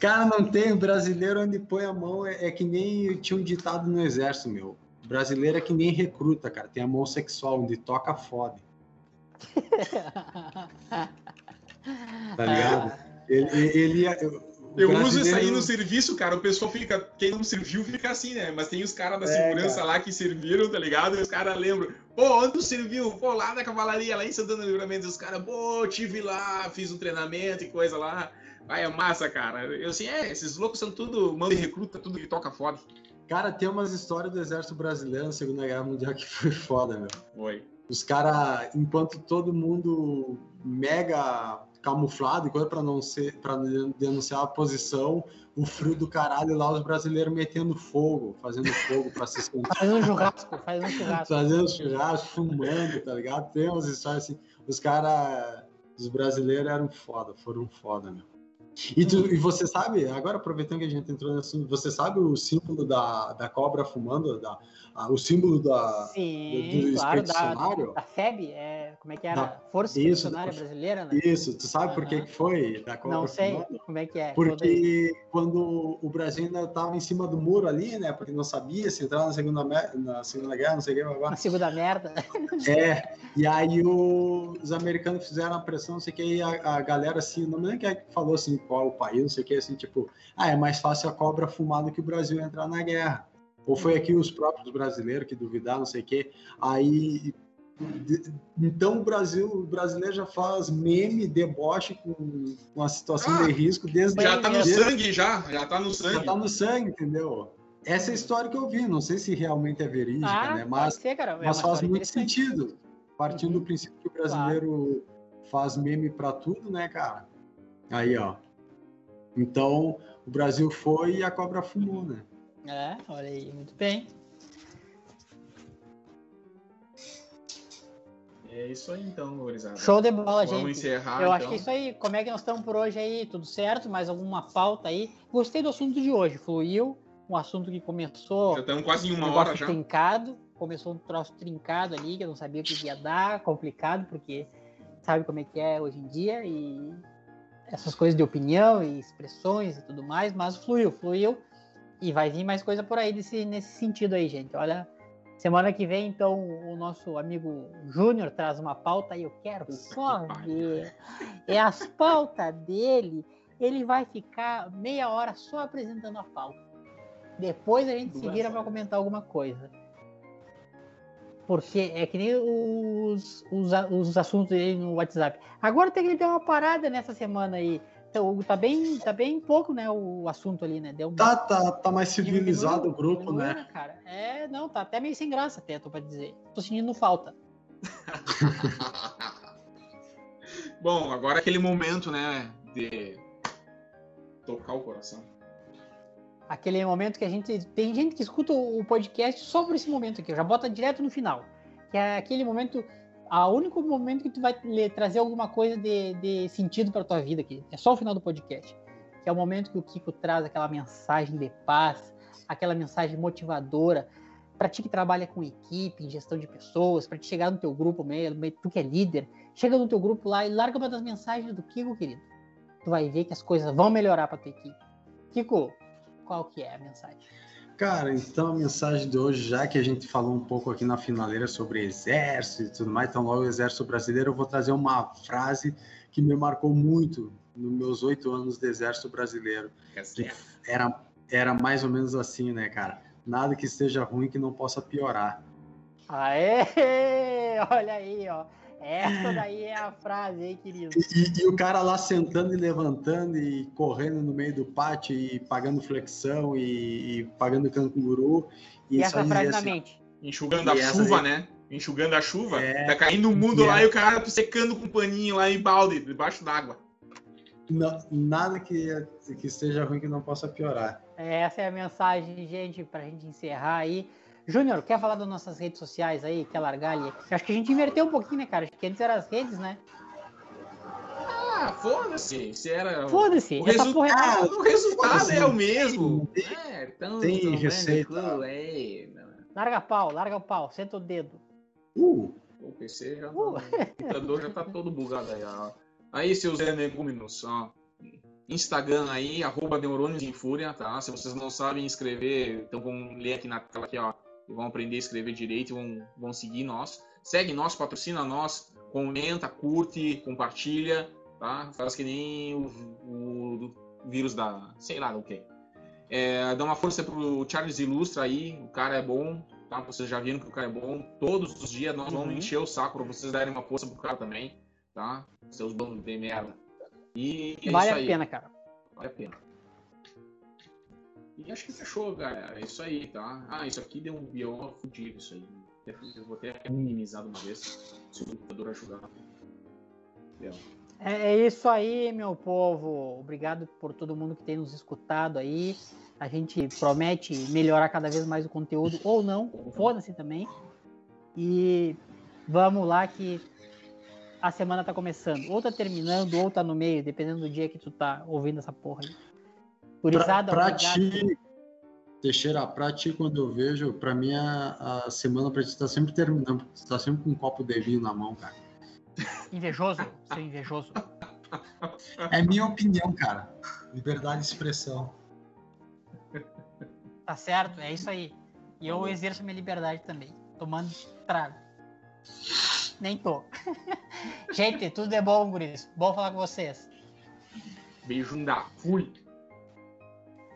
Cara, não tem brasileiro onde põe a mão, é, é que nem tinha um ditado no exército, meu. Brasileiro é que nem recruta, cara. Tem a mão sexual, onde toca fode, tá ligado? Ele, ele, ele- Eu uso isso aí brasileiro- no serviço, cara. O pessoal fica. Quem não serviu fica assim, né? Mas tem os caras da É, segurança lá que serviram, tá ligado? E os caras lembram. Pô, onde tu serviu? Pô, lá na cavalaria, lá em Santana Livramento. E os caras, pô, tive lá, fiz um treinamento e coisa lá. Vai, é massa, cara. Eu assim, é, esses loucos são tudo manda e recruta, tudo que toca foda. Cara, tem umas histórias do exército brasileiro na Segunda Guerra Mundial que foi foda, meu. Oi. Os caras, enquanto todo mundo mega camuflado e coisa pra não ser para denunciar a posição, o frio do caralho lá os brasileiros metendo fogo, fazendo fogo pra se esquentar, Fazendo um churrasco, fazendo churrasco. fazendo churrasco, fumando, tá ligado? Tem umas histórias assim, os caras, os brasileiros eram foda, foram foda, meu. E, tu, e você sabe, agora aproveitando que a gente entrou nesse assunto, você sabe o símbolo da, da cobra fumando, da, a- o símbolo da, Sim, do claro, da, expedicionário? da FEB, é, como é que era? Da- Força isso, Expedicionária da- Brasileira, né? Isso, tu sabe por que que foi da cobra Não sei fumando? como é que é. Porque quando o Brasil ainda estava em cima do muro ali, né? Porque não sabia se entrar na segunda, na segunda guerra, não sei o que, blá, blá. Na segunda merda. É, e aí o- os americanos fizeram a pressão, não sei o que, e a, a galera assim, não me lembro quem é que falou assim, qual o país, não sei o que, assim, tipo, ah, é mais fácil a cobra fumar do que o Brasil entrar na guerra. Ou foi aqui os próprios brasileiros que duvidaram, não sei o que. Aí. Então o Brasil, o brasileiro já faz meme, deboche com, com a situação Ah, de risco desde Já tá no desde- sangue, já. Já tá no já sangue. tá no sangue, entendeu? Essa é a história que eu vi, não sei se realmente é verídica, Ah, né? Mas ser, cara. é mas faz muito sentido. Partindo Uhum. do princípio que o brasileiro faz meme pra tudo, né, cara? Aí, ó. Então, o Brasil foi e a cobra fumou, né? É, olha aí, muito bem. É isso aí então, gurizada. Show de bola, Vamos gente. encerrar. Eu então. acho que é isso aí. Como é que nós estamos por hoje aí? Tudo certo? Mais alguma pauta aí? Gostei do assunto de hoje. Fluiu. Um assunto que começou Já estamos quase em um uma negócio hora já. trincado. Começou um troço trincado ali, que eu não sabia o que ia dar. Complicado, porque sabe como é que é hoje em dia. E essas coisas de opinião e expressões e tudo mais. Mas fluiu, fluiu. E vai vir mais coisa por aí desse, nesse sentido aí, gente. Olha, semana que vem, então, o nosso amigo Júnior traz uma pauta aí. Eu quero só ver. É as pautas dele. Ele vai ficar meia hora só apresentando a pauta. Depois a gente se vira para comentar alguma coisa. Porque é que nem os, os, os assuntos dele no WhatsApp. Agora tem que ele dar uma parada nessa semana aí. Então, tá bem, tá bem pouco, né, o assunto ali, né? Deu um Tá, tá, tá mais civilizado o grupo, né? cara? É, não, tá até meio sem graça, até, tô pra dizer. Tô sentindo falta. Bom, agora aquele momento, né, de tocar o coração. Aquele momento que a gente. Tem gente que escuta o podcast só por esse momento aqui, já bota direto no final. Que é aquele momento. A único momento que tu vai trazer alguma coisa de, de sentido pra tua vida aqui. É só o final do podcast. Que é o momento que o Kiko traz aquela mensagem de paz, aquela mensagem motivadora. Pra ti que trabalha com equipe, em gestão de pessoas, pra te chegar no teu grupo mesmo, tu que é líder, chega no teu grupo lá e larga uma das mensagens do Kiko, querido. Tu vai ver que as coisas vão melhorar pra tua equipe. Kiko, qual que é a mensagem? Cara, então a mensagem de hoje, já que a gente falou um pouco aqui na finaleira sobre exército e tudo mais, então logo o exército brasileiro, eu vou trazer uma frase que me marcou muito nos meus oito anos de exército brasileiro. Era, era mais ou menos assim, né, cara? Nada que esteja ruim que não possa piorar. Aê! Olha aí, ó. Essa daí é a frase, hein, querido? E, e o cara lá sentando e levantando e correndo no meio do pátio e pagando flexão e, e pagando canguru. E, só essa frase na assim, mente. Enxugando a E chuva, aí? né? Enxugando a chuva. É. Tá caindo o mundo E lá é. e o cara secando com um paninho lá em balde, debaixo d'água. "Não- nada que, que esteja ruim que não possa piorar. Essa é a mensagem, gente, pra gente encerrar aí. Júnior, quer falar das nossas redes sociais aí? Quer largar ali? Acho que a gente inverteu um pouquinho, né, cara? Acho que antes eram as redes, né? Ah, foda-se. Se era. Foda-se. O, essa resu- porra é Ah, o resultado Foda-se. é o mesmo. Tem- É, então, tem então, receita. né, é, não. Larga pau, larga o pau, senta o dedo. Uh, O PC já tá, Uh. o computador já tá todo bugado aí. ó. Aí, seus energúmenos, ó. Instagram aí, arroba Neurônios em Fúria, tá? Se vocês não sabem escrever, então vão ler aqui na tela aqui, ó. E vão aprender a escrever direito, vão, vão seguir nós. Segue nós, patrocina nós, comenta, curte, compartilha, tá? Faz que nem o, o vírus da. sei lá o que. É, dá uma força pro Charles Ilustra aí, o cara é bom, tá? Vocês já viram que o cara é bom. Todos os dias nós vamos Uhum. encher o saco pra vocês darem uma força pro cara também, tá? Seus bandos de merda. E é vale a aí. pena, cara. Vale a pena. E acho que fechou, galera. É isso aí, tá? Ah, isso aqui deu um BO fudido, isso aí. Eu vou até minimizar uma vez, se o computador ajudar. É, é isso aí, meu povo. Obrigado por todo mundo que tem nos escutado aí. A gente promete melhorar cada vez mais o conteúdo, ou não, foda-se também. E vamos lá que a semana tá começando. Ou tá terminando, ou tá no meio, dependendo do dia que tu tá ouvindo essa porra aí. Pra, Gurizada, pra obrigado. ti, Teixeira, pra ti, quando eu vejo, pra mim a, a semana pra ti tá sempre terminando, tu tá sempre com um copo de vinho na mão, cara. Invejoso, seu invejoso. É minha opinião, cara. Liberdade de expressão. Tá certo, é isso aí. E eu exerço minha liberdade também, tomando trago. Nem tô. Gente, tudo é bom, guris. Bom falar com vocês. Beijo da fui.